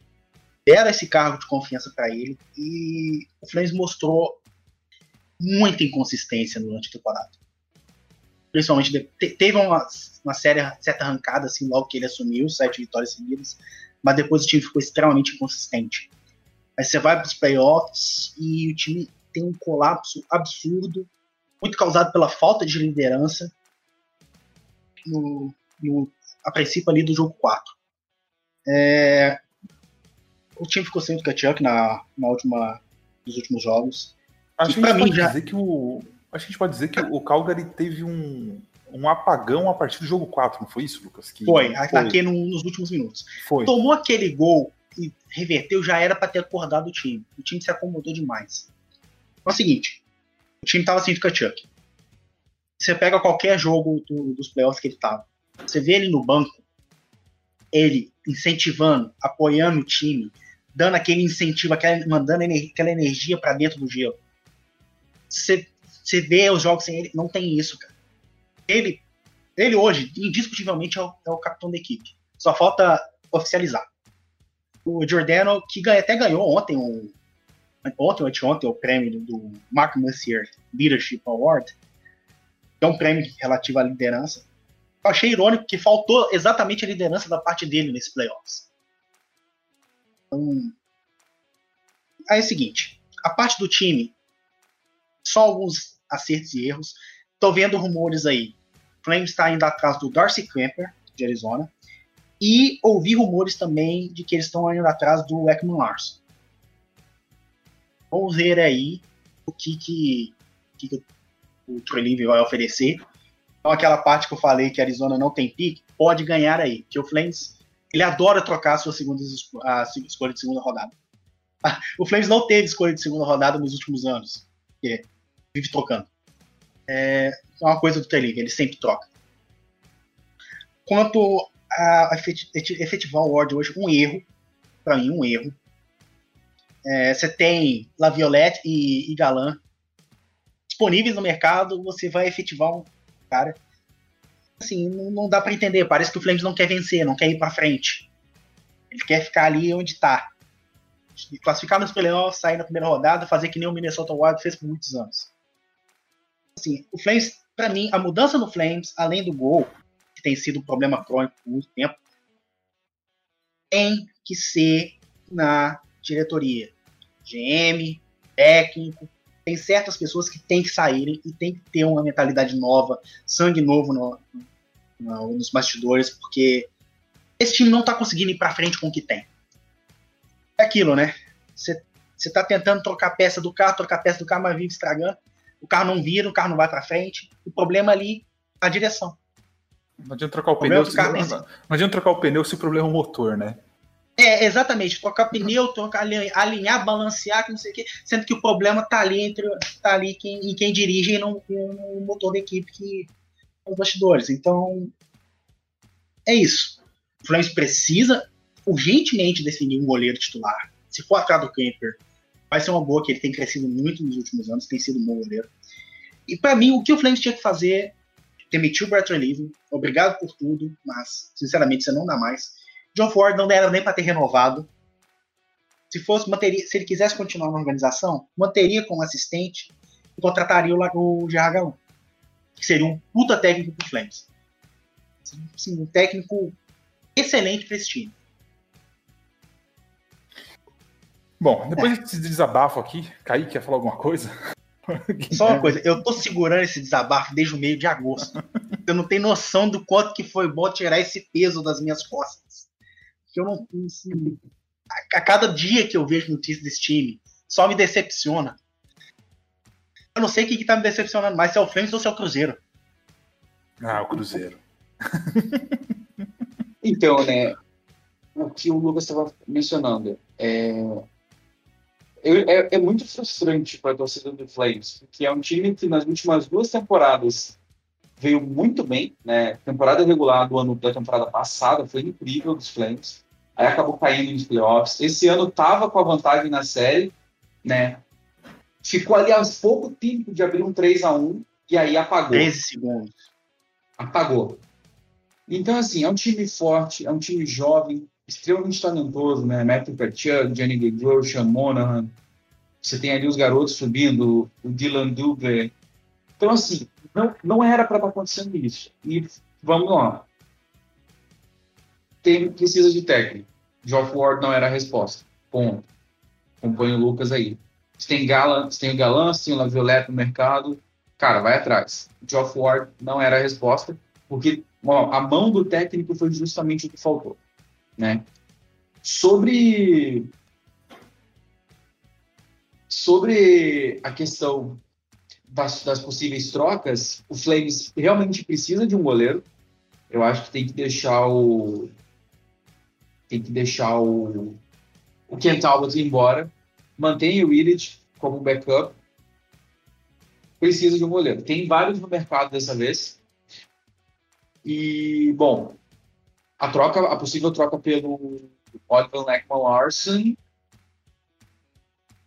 deram esse cargo de confiança para ele e o Flames mostrou muita inconsistência durante a temporada. Principalmente teve uma, uma certa arrancada assim logo que ele assumiu, sete vitórias seguidas, mas depois o time ficou extremamente inconsistente. Aí você vai para os playoffs e o time tem um colapso absurdo, muito causado pela falta de liderança no, no a princípio ali do jogo 4. É, o time ficou sem o Kachuk na, na última, nos últimos jogos. Acho que, a gente pode já... dizer que o, acho que a gente pode dizer que o Calgary teve um, um apagão a partir do jogo 4, não foi isso, Lucas? Que foi, foi. aqui no, nos últimos minutos. Foi. Tomou aquele gol e reverteu, já era para ter acordado o time. O time se acomodou demais. É o seguinte, o time tava sem o Kachuk. Você pega qualquer jogo do, dos playoffs que ele tava. Você vê ele no banco, ele incentivando, apoiando o time, dando aquele incentivo, aquela, mandando aquela energia para dentro do gelo. Você vê os jogos sem ele, não tem isso, cara. Ele, ele hoje, indiscutivelmente, é o, é o capitão da equipe. Só falta oficializar. O Giordano, que ganha, até ganhou ontem um, ontem ou anteontem o prêmio do, Mark Messier Leadership Award, que é um prêmio relativo à liderança. Eu achei irônico que faltou exatamente a liderança da parte dele nesse playoffs. Então, aí é o seguinte, a parte do time, só alguns acertos e erros. Tô vendo rumores aí. Flames está indo atrás do Darcy Kemper, de Arizona. E ouvi rumores também de que eles estão indo atrás do Ekman Larson. Vamos ver aí o que, que, que o Trelive vai oferecer. Então, aquela parte que eu falei que a Arizona não tem pique, pode ganhar aí. Que o Flames ele adora trocar a sua segunda a escolha de segunda rodada. O Flames não teve escolha de segunda rodada nos últimos anos. Porque vive trocando. É, é uma coisa do T-League, ele sempre troca. Quanto a efetivar o Ward hoje, um erro. Para mim, um erro. É, você tem Laviolette e, e Galan disponíveis no mercado, você vai efetivar um cara assim, não, não dá para entender. Parece que o Flames não quer vencer, não quer ir para frente. Ele quer ficar ali onde tá. Classificar nos playoffs, sair na primeira rodada, fazer que nem o Minnesota Wild fez por muitos anos. Assim, o Flames, para mim, a mudança no Flames, além do gol, que tem sido um problema crônico por muito tempo, tem que ser na diretoria. GM, técnico, tem certas pessoas que têm que saírem e tem que ter uma mentalidade nova, sangue novo no, nos bastidores, porque esse time não tá conseguindo ir pra frente com o que tem. É aquilo, né? Você tá tentando trocar peça do carro, trocar peça do carro, mas vive estragando. O carro não vira, o carro não vai pra frente. O problema ali é a direção. Não adianta trocar o, o pneu. Se, não, não adianta trocar o pneu se o problema é o motor, né? É, exatamente. Trocar pneu, trocar, alinhar, balancear, não sei o quê, sendo que o problema tá ali entre tá ali quem, em quem dirige e não o motor da equipe que os bastidores. Então, é isso. O Flames precisa urgentemente definir um goleiro titular. Se for atrás do Kemper, vai ser uma boa, que ele tem crescido muito nos últimos anos, tem sido um bom goleiro. E para mim, o que o Flames tinha que fazer, demitir o Bertrand Livre, obrigado por tudo, mas, sinceramente, você não dá mais John Ford não era nem para ter renovado. Se fosse, manteria, se ele quisesse continuar na organização, manteria como assistente e contrataria o, o GH1, que seria um puta técnico pro Flames. Assim, um técnico excelente para esse time. Bom, depois é. desse desabafo aqui, Kaique quer falar alguma coisa? Só uma coisa, eu tô segurando esse desabafo desde o meio de agosto. Eu não tenho noção do quanto que foi bom tirar esse peso das minhas costas que eu não. Assim, a, a cada dia que eu vejo notícias desse time, só me decepciona. Eu não sei o que, que tá me decepcionando mais, se é o Flames ou se é o Cruzeiro. Ah, o Cruzeiro. então, né? O que o Lucas estava mencionando é, é, é, muito frustrante para a torcida do Flames, porque é um time que nas últimas duas temporadas veio muito bem, né? Temporada regular do ano da temporada passada foi incrível dos Flames aí acabou caindo nos playoffs. Esse ano estava com a vantagem na série, né? Ficou ali aos pouco tempo de abrir um 3 a 1 e aí apagou. 13 segundos. Apagou. Então, assim, é um time forte, é um time jovem, extremamente talentoso, né? Matthew Kachuk, Johnny Gaudreau, Sean Monahan. Você tem ali os garotos subindo, o Dylan Dugler. Então, assim, não, não era para estar tá acontecendo isso. E vamos lá tem, precisa de técnico. Geoff Ward não era a resposta. Ponto. Acompanha o Lucas aí. Você tem, Galan, você tem o Galan, você tem o Laviolette no mercado. Cara, vai atrás. Geoff Ward não era a resposta, porque a mão do técnico foi justamente o que faltou. Né? Sobre sobre a questão das, das, possíveis trocas, o Flames realmente precisa de um goleiro. Eu acho que tem que deixar o tem que deixar o, o Ken Talbot ir embora, mantém o Willett como backup, precisa de um goleiro. Tem vários no mercado dessa vez. E, bom, a troca, a possível troca pelo Oliver Lackman Larson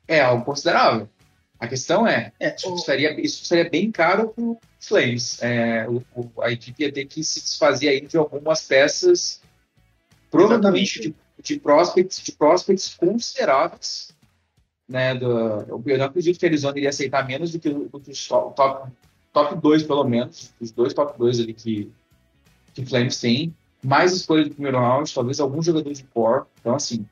é algo considerável. A questão é, é isso, seria, isso seria bem caro para Flames. É, o, o, a equipe ia ter que se desfazer aí de algumas peças provavelmente de, de, prospects, de prospects consideráveis. Né, do, eu não acredito que a Arizona iria aceitar menos do que, do que os top, top, top 2, pelo menos, os dois top 2 ali que, que Flames tem. Mais escolha do primeiro round, talvez algum jogador de core. Então, assim,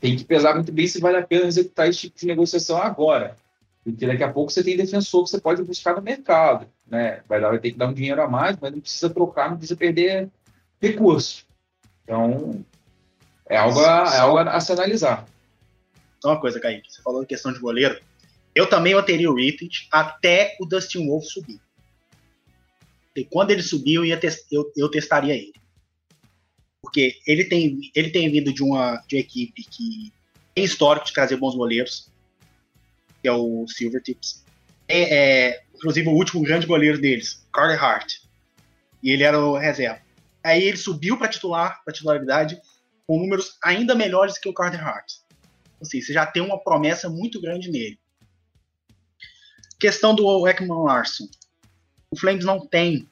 tem que pesar muito bem se vale a pena executar esse tipo de negociação agora. Porque daqui a pouco você tem defensor que você pode buscar no mercado. Né? Vai, dar, vai ter que dar um dinheiro a mais, mas não precisa trocar, não precisa perder recurso. Então, é algo a, é algo a se analisar. Só uma coisa, Kaique, você falou em questão de goleiro. Eu também manteria o Rippit até o Dustin Wolf subir. E quando ele subir, eu, ia eu, eu testaria ele. Porque ele tem, ele tem vindo de uma, de uma equipe que tem histórico de trazer bons goleiros, que é o Silvertips. É, é, inclusive, o último grande goleiro deles, Carter Hart. E ele era o reserva. Aí ele subiu para titular, para titularidade, com números ainda melhores que o Carter Hart. Seja, você já tem uma promessa muito grande nele. Questão do Ekman Larson. O Flames não tem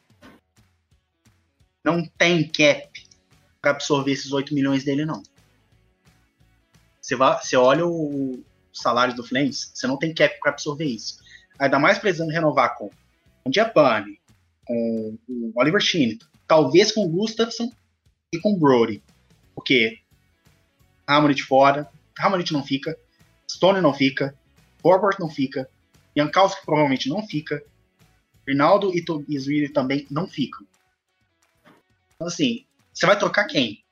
não tem cap para absorver esses 8 milhões dele, não. Você, vai, você olha o salário do Flames, você não tem cap para absorver isso. Ainda mais precisando renovar com o Giapani, com o Oliver Sheen, talvez com Gustafsson e com Brody. Porque Hammond fora, Hammond não fica, Stone não fica, Borbert não fica, Jankowski provavelmente não fica, Rinaldo e Willi também não ficam. Então, assim, você vai trocar quem?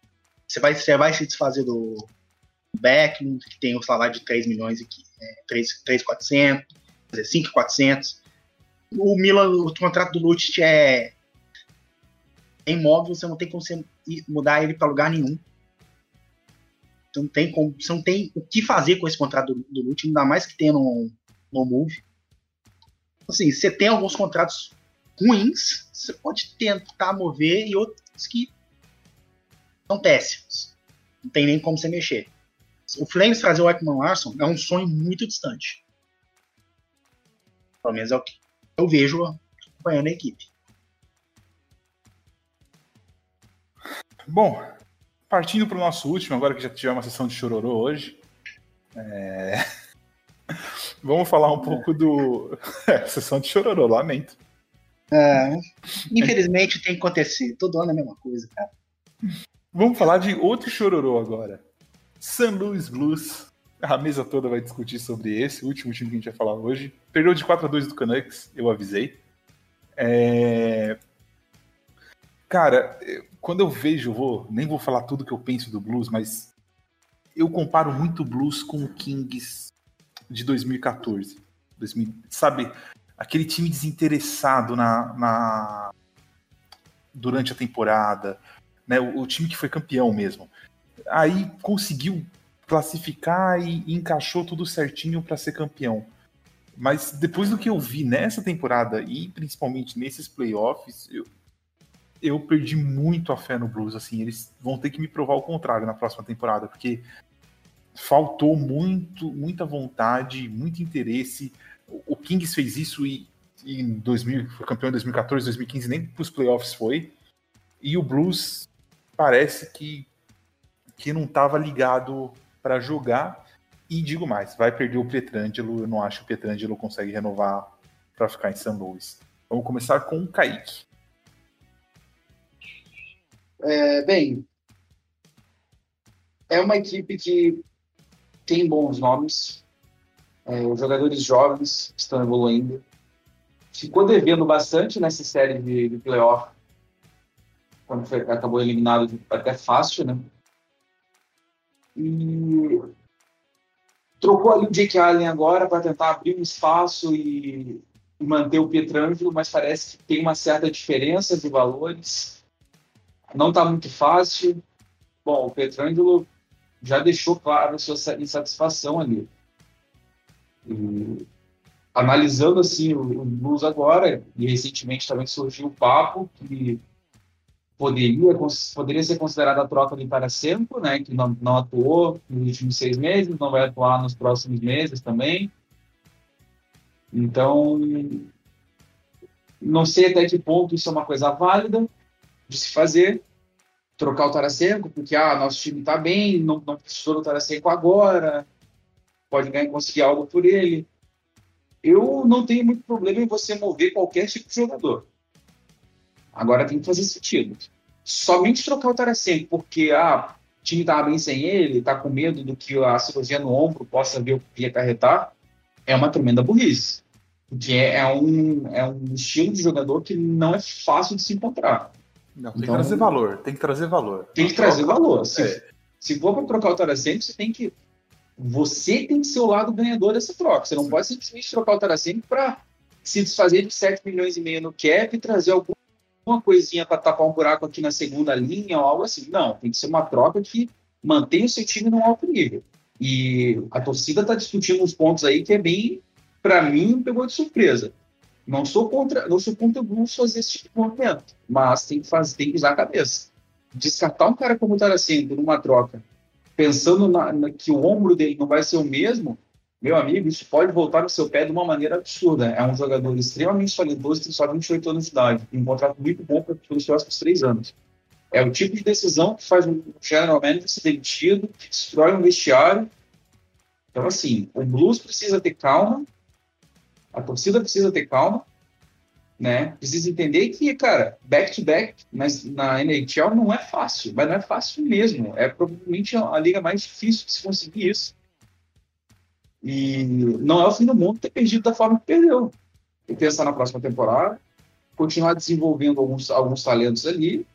Você vai, você vai se desfazer do Beckman, que tem um salário de 3 milhões e é, 3,400, quer dizer, 5,400. O Milan, o contrato do Lucic é, é imóvel, você não tem como você mudar ele para lugar nenhum. Você não tem como, você não tem o que fazer com esse contrato do, do Lucic, ainda mais que tem no, no Move. Assim, você tem alguns contratos ruins, você pode tentar mover e outros que são péssimos. Não tem nem como você mexer. O Flames trazer o Ekman Larson é um sonho muito distante. Pelo menos é o que eu vejo acompanhando a equipe. Bom, partindo para o nosso último, agora que já tivemos uma sessão de chororô hoje. É... Vamos falar um pouco do. É, sessão de chororô, lamento. É, infelizmente tem que acontecer. Todo ano é a mesma coisa, cara. Vamos falar de outro chororô agora. San Luis Blues. A mesa toda vai discutir sobre esse, o último time que a gente vai falar hoje. Perdeu de 4 a 2 do Canucks, eu avisei. É... Cara, quando eu vejo, vou, nem vou falar tudo que eu penso do Blues, mas eu comparo muito Blues com o Kings de 2014. 2000, sabe, aquele time desinteressado na, na durante a temporada, né? O, o, time que foi campeão mesmo. Aí conseguiu classificar e, e encaixou tudo certinho para ser campeão. Mas depois do que eu vi nessa temporada e principalmente nesses playoffs, eu, eu perdi muito a fé no Blues. Assim, eles vão ter que me provar o contrário na próxima temporada, porque faltou muito, muita vontade, muito interesse. O Kings fez isso e, e em 2000, foi campeão em 2014, 2015, nem para os playoffs foi. E o Blues parece que, que não estava ligado para jogar. E digo mais, vai perder o Pietrangelo. Eu não acho que o Pietrangelo consegue renovar para ficar em São Luís. Vamos começar com o Kaique. É, bem, é uma equipe que tem bons nomes, é, jogadores jovens estão evoluindo. Ficou devendo bastante nessa série de, de playoff, quando foi, acabou eliminado até fácil, né? E trocou ali o Jake Allen agora para tentar abrir um espaço e, e manter o Pietrangelo, mas parece que tem uma certa diferença de valores. Não está muito fácil. Bom, o Pietrangelo já deixou claro a sua insatisfação ali. E, analisando assim o, o Blues agora, e recentemente também surgiu o papo que poderia, poderia ser considerada a troca de Tarasenko, né, que não, não atuou nos últimos seis meses, não vai atuar nos próximos meses também. Então, não sei até que ponto isso é uma coisa válida de se fazer, trocar o Tarasenko, porque ah, nosso time está bem, não, não precisou do Tarasenko agora, pode ganhar conseguir algo por ele. Eu não tenho muito problema em você mover qualquer tipo de jogador. Agora tem que fazer sentido. Somente trocar o Tarasenko porque ah, o time estava bem sem ele, está com medo do que a cirurgia no ombro possa vir o que é uma tremenda burrice. Porque é, é, um, é um estilo de jogador que não é fácil de se encontrar. Não, tem então, que trazer valor, tem que trazer valor. Tem que trazer valor. Se, é. se for para trocar o Tarasenko, você tem que. Você tem que ser o lado ganhador dessa troca. Você não Sim. pode simplesmente trocar o Tarasenko para se desfazer de 7 milhões e meio no cap e trazer alguma coisinha para tapar um buraco aqui na segunda linha ou algo assim. Não, tem que ser uma troca que mantenha o seu time num alto nível. E a torcida está discutindo uns pontos aí que é bem, para mim, pegou de surpresa. Não sou contra, não sou contra o Blues fazer esse tipo de movimento, mas tem que fazer, tem que usar a cabeça. Descartar um cara como o Tarasenko numa troca, pensando na, na, que o ombro dele não vai ser o mesmo, meu amigo, isso pode voltar no seu pé de uma maneira absurda. É um jogador extremamente solidoso, tem só 28 anos de idade, tem um contrato muito bom para os próximos três anos. É o tipo de decisão que faz um general manager ser demitido, que destrói um vestiário. Então, assim, o Blues precisa ter calma, a torcida precisa ter calma, né? Precisa entender que, cara, back-to-back -back, na NHL não é fácil, mas não é fácil mesmo. É provavelmente a liga mais difícil de se conseguir isso. E não é o fim do mundo ter perdido da forma que perdeu. E pensar na próxima temporada, continuar desenvolvendo alguns, alguns talentos ali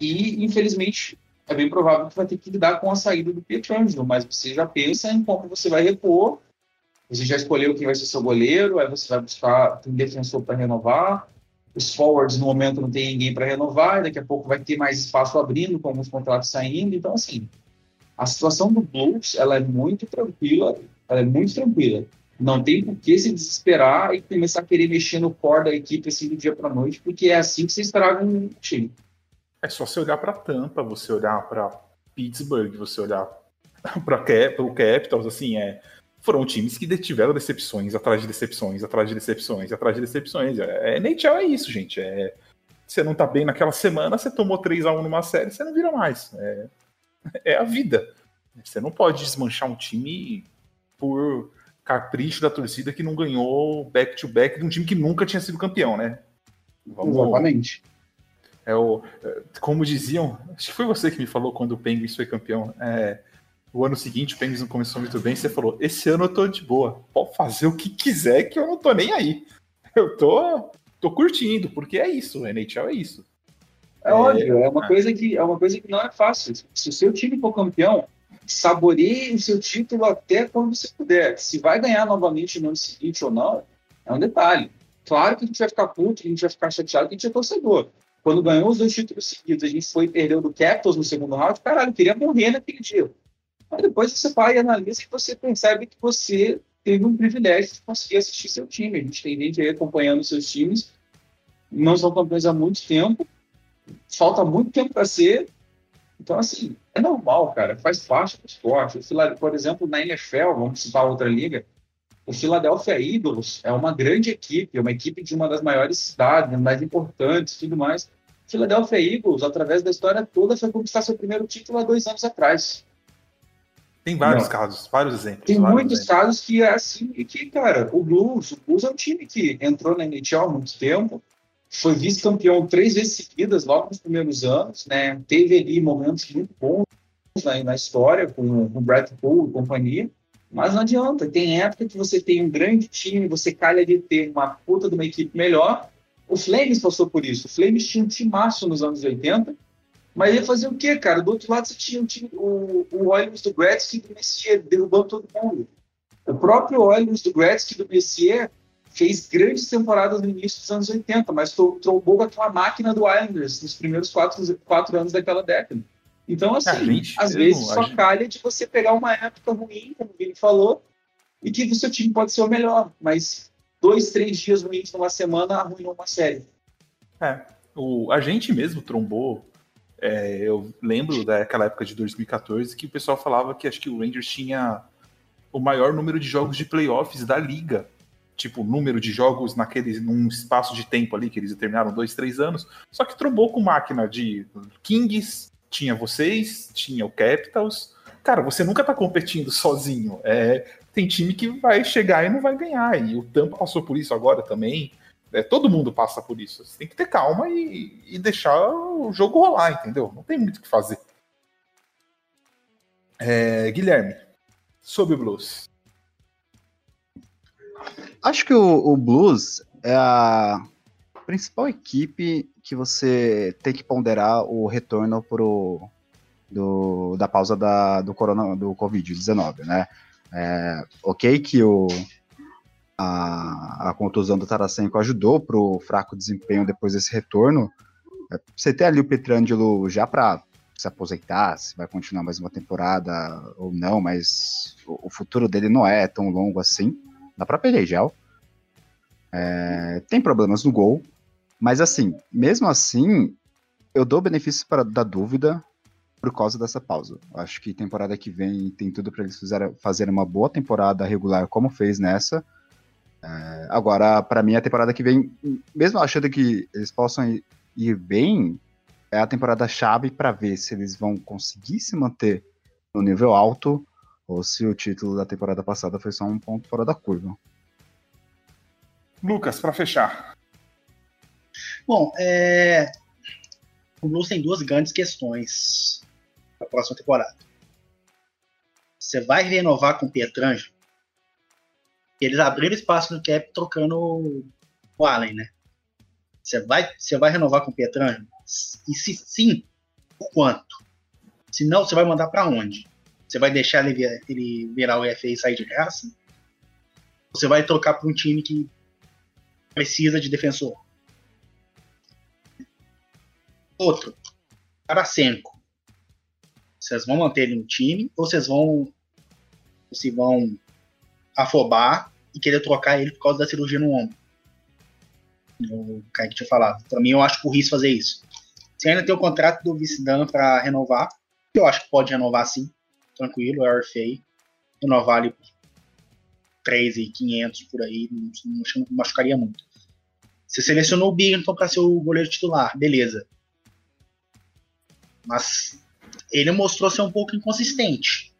E, infelizmente, é bem provável que vai ter que lidar com a saída do Pietrangelo, mas você já pensa em como você vai repor. Você já escolheu quem vai ser seu goleiro, aí você vai buscar um defensor para renovar. Os forwards, no momento, não tem ninguém para renovar, daqui a pouco vai ter mais espaço abrindo, com alguns contratos saindo. Então, assim, a situação do Blues ela é muito tranquila, ela é muito tranquila. Não tem por que se desesperar e começar a querer mexer no core da equipe assim do dia para noite, porque é assim que você estraga um time. É só você olhar para Tampa, você olhar para Pittsburgh, você olhar para o Capitals, assim, é, foram times que tiveram decepções atrás de decepções, atrás de decepções, atrás de decepções. É, é NHL é isso, gente. É, você não tá bem naquela semana, você tomou 3 a 1 numa série, você não vira mais. É, é a vida. Você não pode desmanchar um time por capricho da torcida que não ganhou back-to-back de um time que nunca tinha sido campeão, né? Vamos, Exatamente. É o, é, como diziam, acho que foi você que me falou quando o Penguins foi campeão. É, o ano seguinte o Penguins não começou muito bem, você falou: esse ano eu tô de boa, pode fazer o que quiser que eu não tô nem aí. Eu tô, tô curtindo, porque é isso, o NHL é isso. É, é óbvio, é uma, é. Coisa que, é uma coisa que não é fácil. Se o seu time for campeão, saboreie o seu título até quando você puder. Se vai ganhar novamente no ano seguinte ou não, é um detalhe. Claro que a gente vai ficar puto, a gente vai ficar chateado, que a gente é torcedor. Quando ganhou os dois títulos seguidos, a gente foi e perdeu do Capitals no segundo round, caralho, eu queria morrer naquele dia. Mas depois você vai e analisa e você percebe que você teve um privilégio de conseguir assistir seu time. A gente tem gente aí acompanhando seus times, não são campeões há muito tempo, falta muito tempo para ser, então, assim, é normal, cara, faz parte do esporte. Por exemplo, na NFL, vamos citar outra liga, o Philadelphia Eagles é uma grande equipe, é uma equipe de uma das maiores cidades, mais importantes tudo mais. Philadelphia Eagles, através da história toda, foi conquistar seu primeiro título há dois anos atrás. Tem vários Não. casos, vários exemplos. Tem vários muitos exemplos. casos que é assim, e que, cara, o Blues, o Blues é um time que entrou na NHL há muito tempo, foi vice-campeão três vezes seguidas, logo nos primeiros anos, né? Teve ali momentos muito bons na, na história com, o Brad Poole e companhia, mas não adianta. Tem época que você tem um grande time, você calha de ter uma puta de uma equipe melhor. O Flames passou por isso. O Flames tinha um timaço nos anos 80, mas ia fazer o quê, cara? Do outro lado você tinha time, o, o Oilers do Gretzky do Messier derrubando todo mundo. O próprio Oilers do Gretzky do Messier fez grandes temporadas no início dos anos 80, mas trombou com aquela máquina do Islanders nos primeiros quatro, quatro anos daquela década. Então, assim, gente, às vezes só gente... calha de você pegar uma época ruim, como o Vini falou, e que o seu time pode ser o melhor, mas dois, três dias ruins numa semana arruinou uma série. É, o, a gente mesmo trombou. É, eu lembro daquela época de 2014 que o pessoal falava que acho que o Rangers tinha o maior número de jogos de playoffs da liga tipo, número de jogos naquele, num espaço de tempo ali, que eles determinaram dois, três anos, só que trombou com máquina de Kings, tinha vocês, tinha o Capitals. Cara, você nunca tá competindo sozinho. É, tem time que vai chegar e não vai ganhar. E o Tampa passou por isso agora também. É, todo mundo passa por isso. Você tem que ter calma e, e deixar o jogo rolar, entendeu? Não tem muito o que fazer. É, Guilherme, sobre o Blues. Acho que o, o, Blues é a principal equipe que você tem que ponderar o retorno pro, do, da pausa da, do, corona, do Covid-19, né? É, ok que o, a, a contusão do Tarasenko ajudou pro fraco desempenho depois desse retorno. É, você tem ali o Petrangelo já para se aposentar, se vai continuar mais uma temporada ou não, mas o, o futuro dele não é tão longo assim da própria Legel. É, tem problemas no gol, mas assim, mesmo assim, eu dou benefício para, da dúvida por causa dessa pausa. Acho que temporada que vem tem tudo para eles fazerem fazer uma boa temporada regular, como fez nessa. É, agora, para mim, a temporada que vem, mesmo achando que eles possam ir, ir bem, é a temporada chave para ver se eles vão conseguir se manter no nível alto ou se o título da temporada passada foi só um ponto fora da curva. Lucas, para fechar. Bom, é... o Blues tem duas grandes questões para a próxima temporada. Você vai renovar com o Pietranjo? Eles abriram espaço no cap trocando o Allen, né? Você vai, você vai renovar com o Pietranjo? E se sim, Por quanto? Se não, você vai mandar para onde? Você vai deixar ele, ele virar o EFA e sair de graça? Você vai trocar para um time que precisa de defensor? Outro, Tarasenko. Vocês vão manter ele no time ou vocês vão se vão afobar e querer trocar ele por causa da cirurgia no ombro? O Kaique tinha falado. Para mim, eu acho burrice fazer isso. Você ainda tem o contrato do vice-dano para renovar, eu acho que pode renovar sim, tranquilo, é RFA. Renovar ali por 3,500 por aí, não, machucaria muito. Você selecionou o Bigton para ser o goleiro titular, beleza. Mas ele mostrou ser um pouco inconsistente.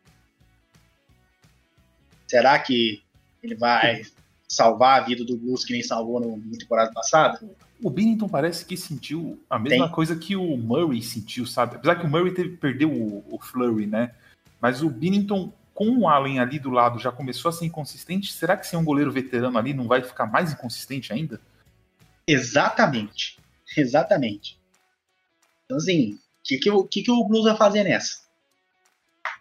Será que ele vai salvar a vida do Blues que nem salvou no, na temporada passada? O Binnington parece que sentiu a mesma Tem. coisa que o Murray sentiu, sabe? Apesar que o Murray teve, perdeu o, o Flurry, né? Mas o Binnington, com o Allen ali do lado, já começou a ser inconsistente. Será que sem um goleiro veterano ali não vai ficar mais inconsistente ainda? Exatamente. Exatamente. Então, assim, que, que, o que, que o Blues vai fazer nessa?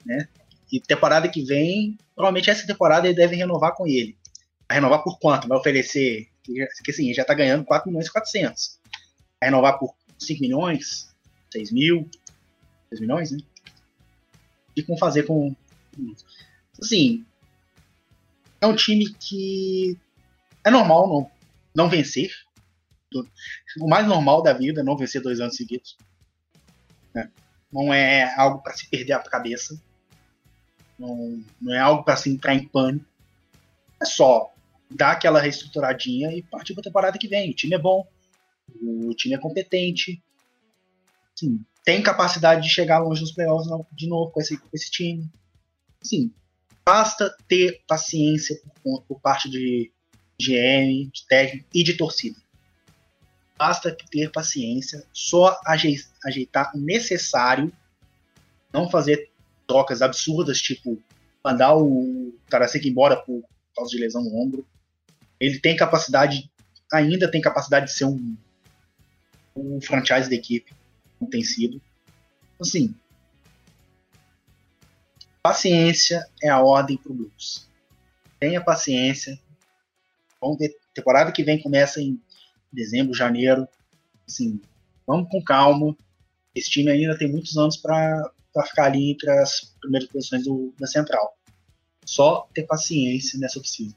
Né? E temporada que vem, provavelmente essa temporada ele deve renovar com ele. Vai renovar por quanto? Vai oferecer. Que assim, ele já tá ganhando 4 milhões e 400. Vai renovar por 5 milhões? 6 mil? 6 milhões, né? E como fazer com. Assim. É um time que. É normal não, não vencer. O mais normal da vida é não vencer dois anos seguidos. Né? Não é algo para se perder a cabeça. Não, não é algo para se entrar em pânico. É só dar aquela reestruturadinha e partir para temporada que vem. O time é bom, o time é competente, sim, tem capacidade de chegar longe nos playoffs de novo com esse, com esse time. Sim, basta ter paciência por, por parte de GM, de técnico e de torcida. Basta ter paciência, só ajeitar o necessário, não fazer trocas absurdas, tipo mandar o Tarasek embora por causa de lesão no ombro. Ele tem capacidade, ainda tem capacidade de ser um, um franchise da equipe, não tem sido. Assim, paciência é a ordem pro Blues. Tenha paciência. Vamos ver, temporada que vem começa em dezembro, janeiro. Assim, vamos com calma. Esse time ainda tem muitos anos para ficar ali entre as primeiras posições do, da central. Só ter paciência nessa oficina.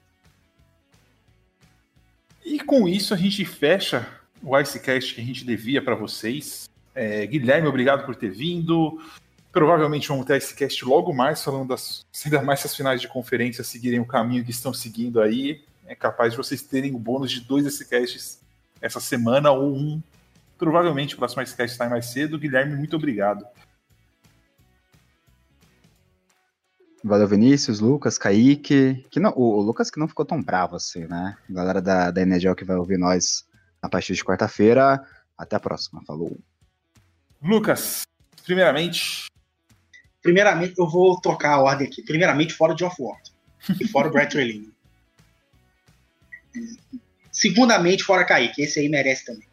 E com isso a gente fecha o Icecast que a gente devia para vocês. É, Guilherme, obrigado por ter vindo. Provavelmente vamos ter esse cast logo mais, falando das, ainda mais se as finais de conferência seguirem o caminho que estão seguindo aí. É capaz de vocês terem o bônus de dois Icecasts essa semana ou um. Provavelmente o próximo Icecast sai mais cedo. Guilherme, muito obrigado. Valeu, Vinícius, Lucas, Kaique. Que não, o, o, Lucas que não ficou tão bravo assim, né? Galera da, da Enegel que vai ouvir nós a partir de quarta-feira. Até a próxima. Falou. Lucas, primeiramente. Primeiramente, eu vou trocar a ordem aqui. Primeiramente, fora de Off-World. E fora o Brett Trelini. Segundamente, fora Kaique. Esse aí merece também.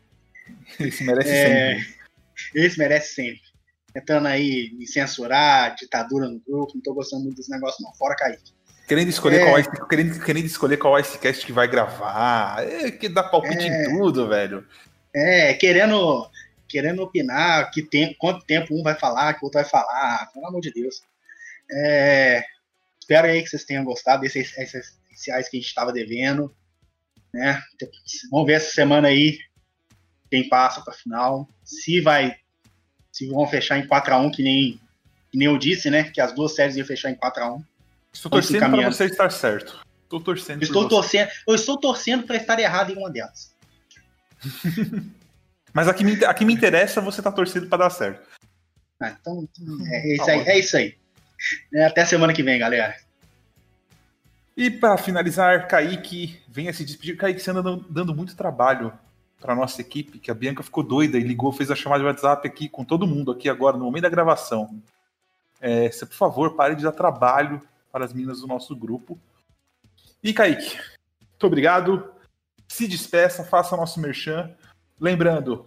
Esse merece é, sempre. Esse merece sempre tentando aí me censurar, ditadura no grupo, não tô gostando muito desse negócio, não. Fora Kaique. Querendo escolher, é... qual, ice, querendo, querendo escolher qual Icecast que vai gravar. É, que dá palpite é... em tudo, velho. É, querendo, querendo opinar que tem, quanto tempo um vai falar, que o outro vai falar. Pelo amor de Deus. É, espero aí que vocês tenham gostado desses essenciais que a gente estava devendo. Né? Vamos ver essa semana aí quem passa para final. Se vai se vão fechar em 4x1, que nem, que nem eu disse, né? Que as duas séries iam fechar em 4x1. Estou torcendo para você estar certo. Estou torcendo. Estou torcendo. Eu estou torcendo para estar errado em uma delas. Mas a que me, a que me interessa, você está torcendo para dar certo. Ah, então, então é, é, isso aí, é isso aí. É, até semana que vem, galera. E para finalizar, Kaique, venha se despedir. Kaique, você anda dando muito trabalho para nossa equipe, que a Bianca ficou doida e ligou, fez a chamada de WhatsApp aqui com todo mundo aqui agora, no momento da gravação. É, você, por favor, pare de dar trabalho para as meninas do nosso grupo. E, Kaique, muito obrigado. Se despeça, faça nosso merchan. Lembrando,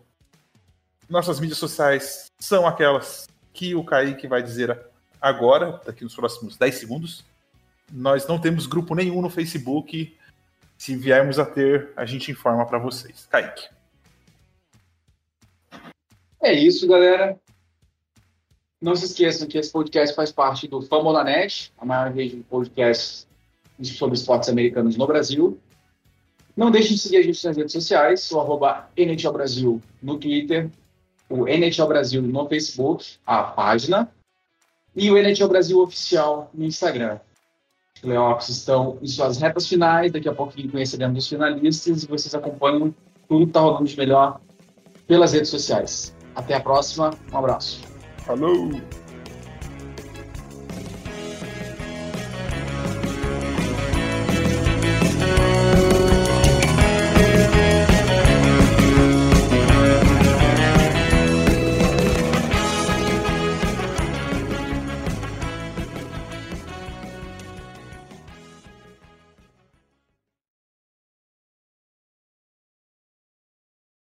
nossas mídias sociais são aquelas que o Kaique vai dizer agora, daqui nos próximos 10 segundos. Nós não temos grupo nenhum no Facebook. Se viermos a ter, a gente informa para vocês. Kaique. É isso, galera. Não se esqueçam que esse podcast faz parte do Famonanet, a maior rede de podcasts sobre esportes americanos no Brasil. Não deixe de seguir a gente nas redes sociais, o arroba NHL Brasil no Twitter, o NHL Brasil no Facebook, a página, e o NHL Brasil Oficial no Instagram. Playoffs estão em suas retas finais, daqui a pouquinho conheceremos os finalistas e vocês acompanham tudo que está rolando de melhor pelas redes sociais. Até a próxima, um abraço. Falou!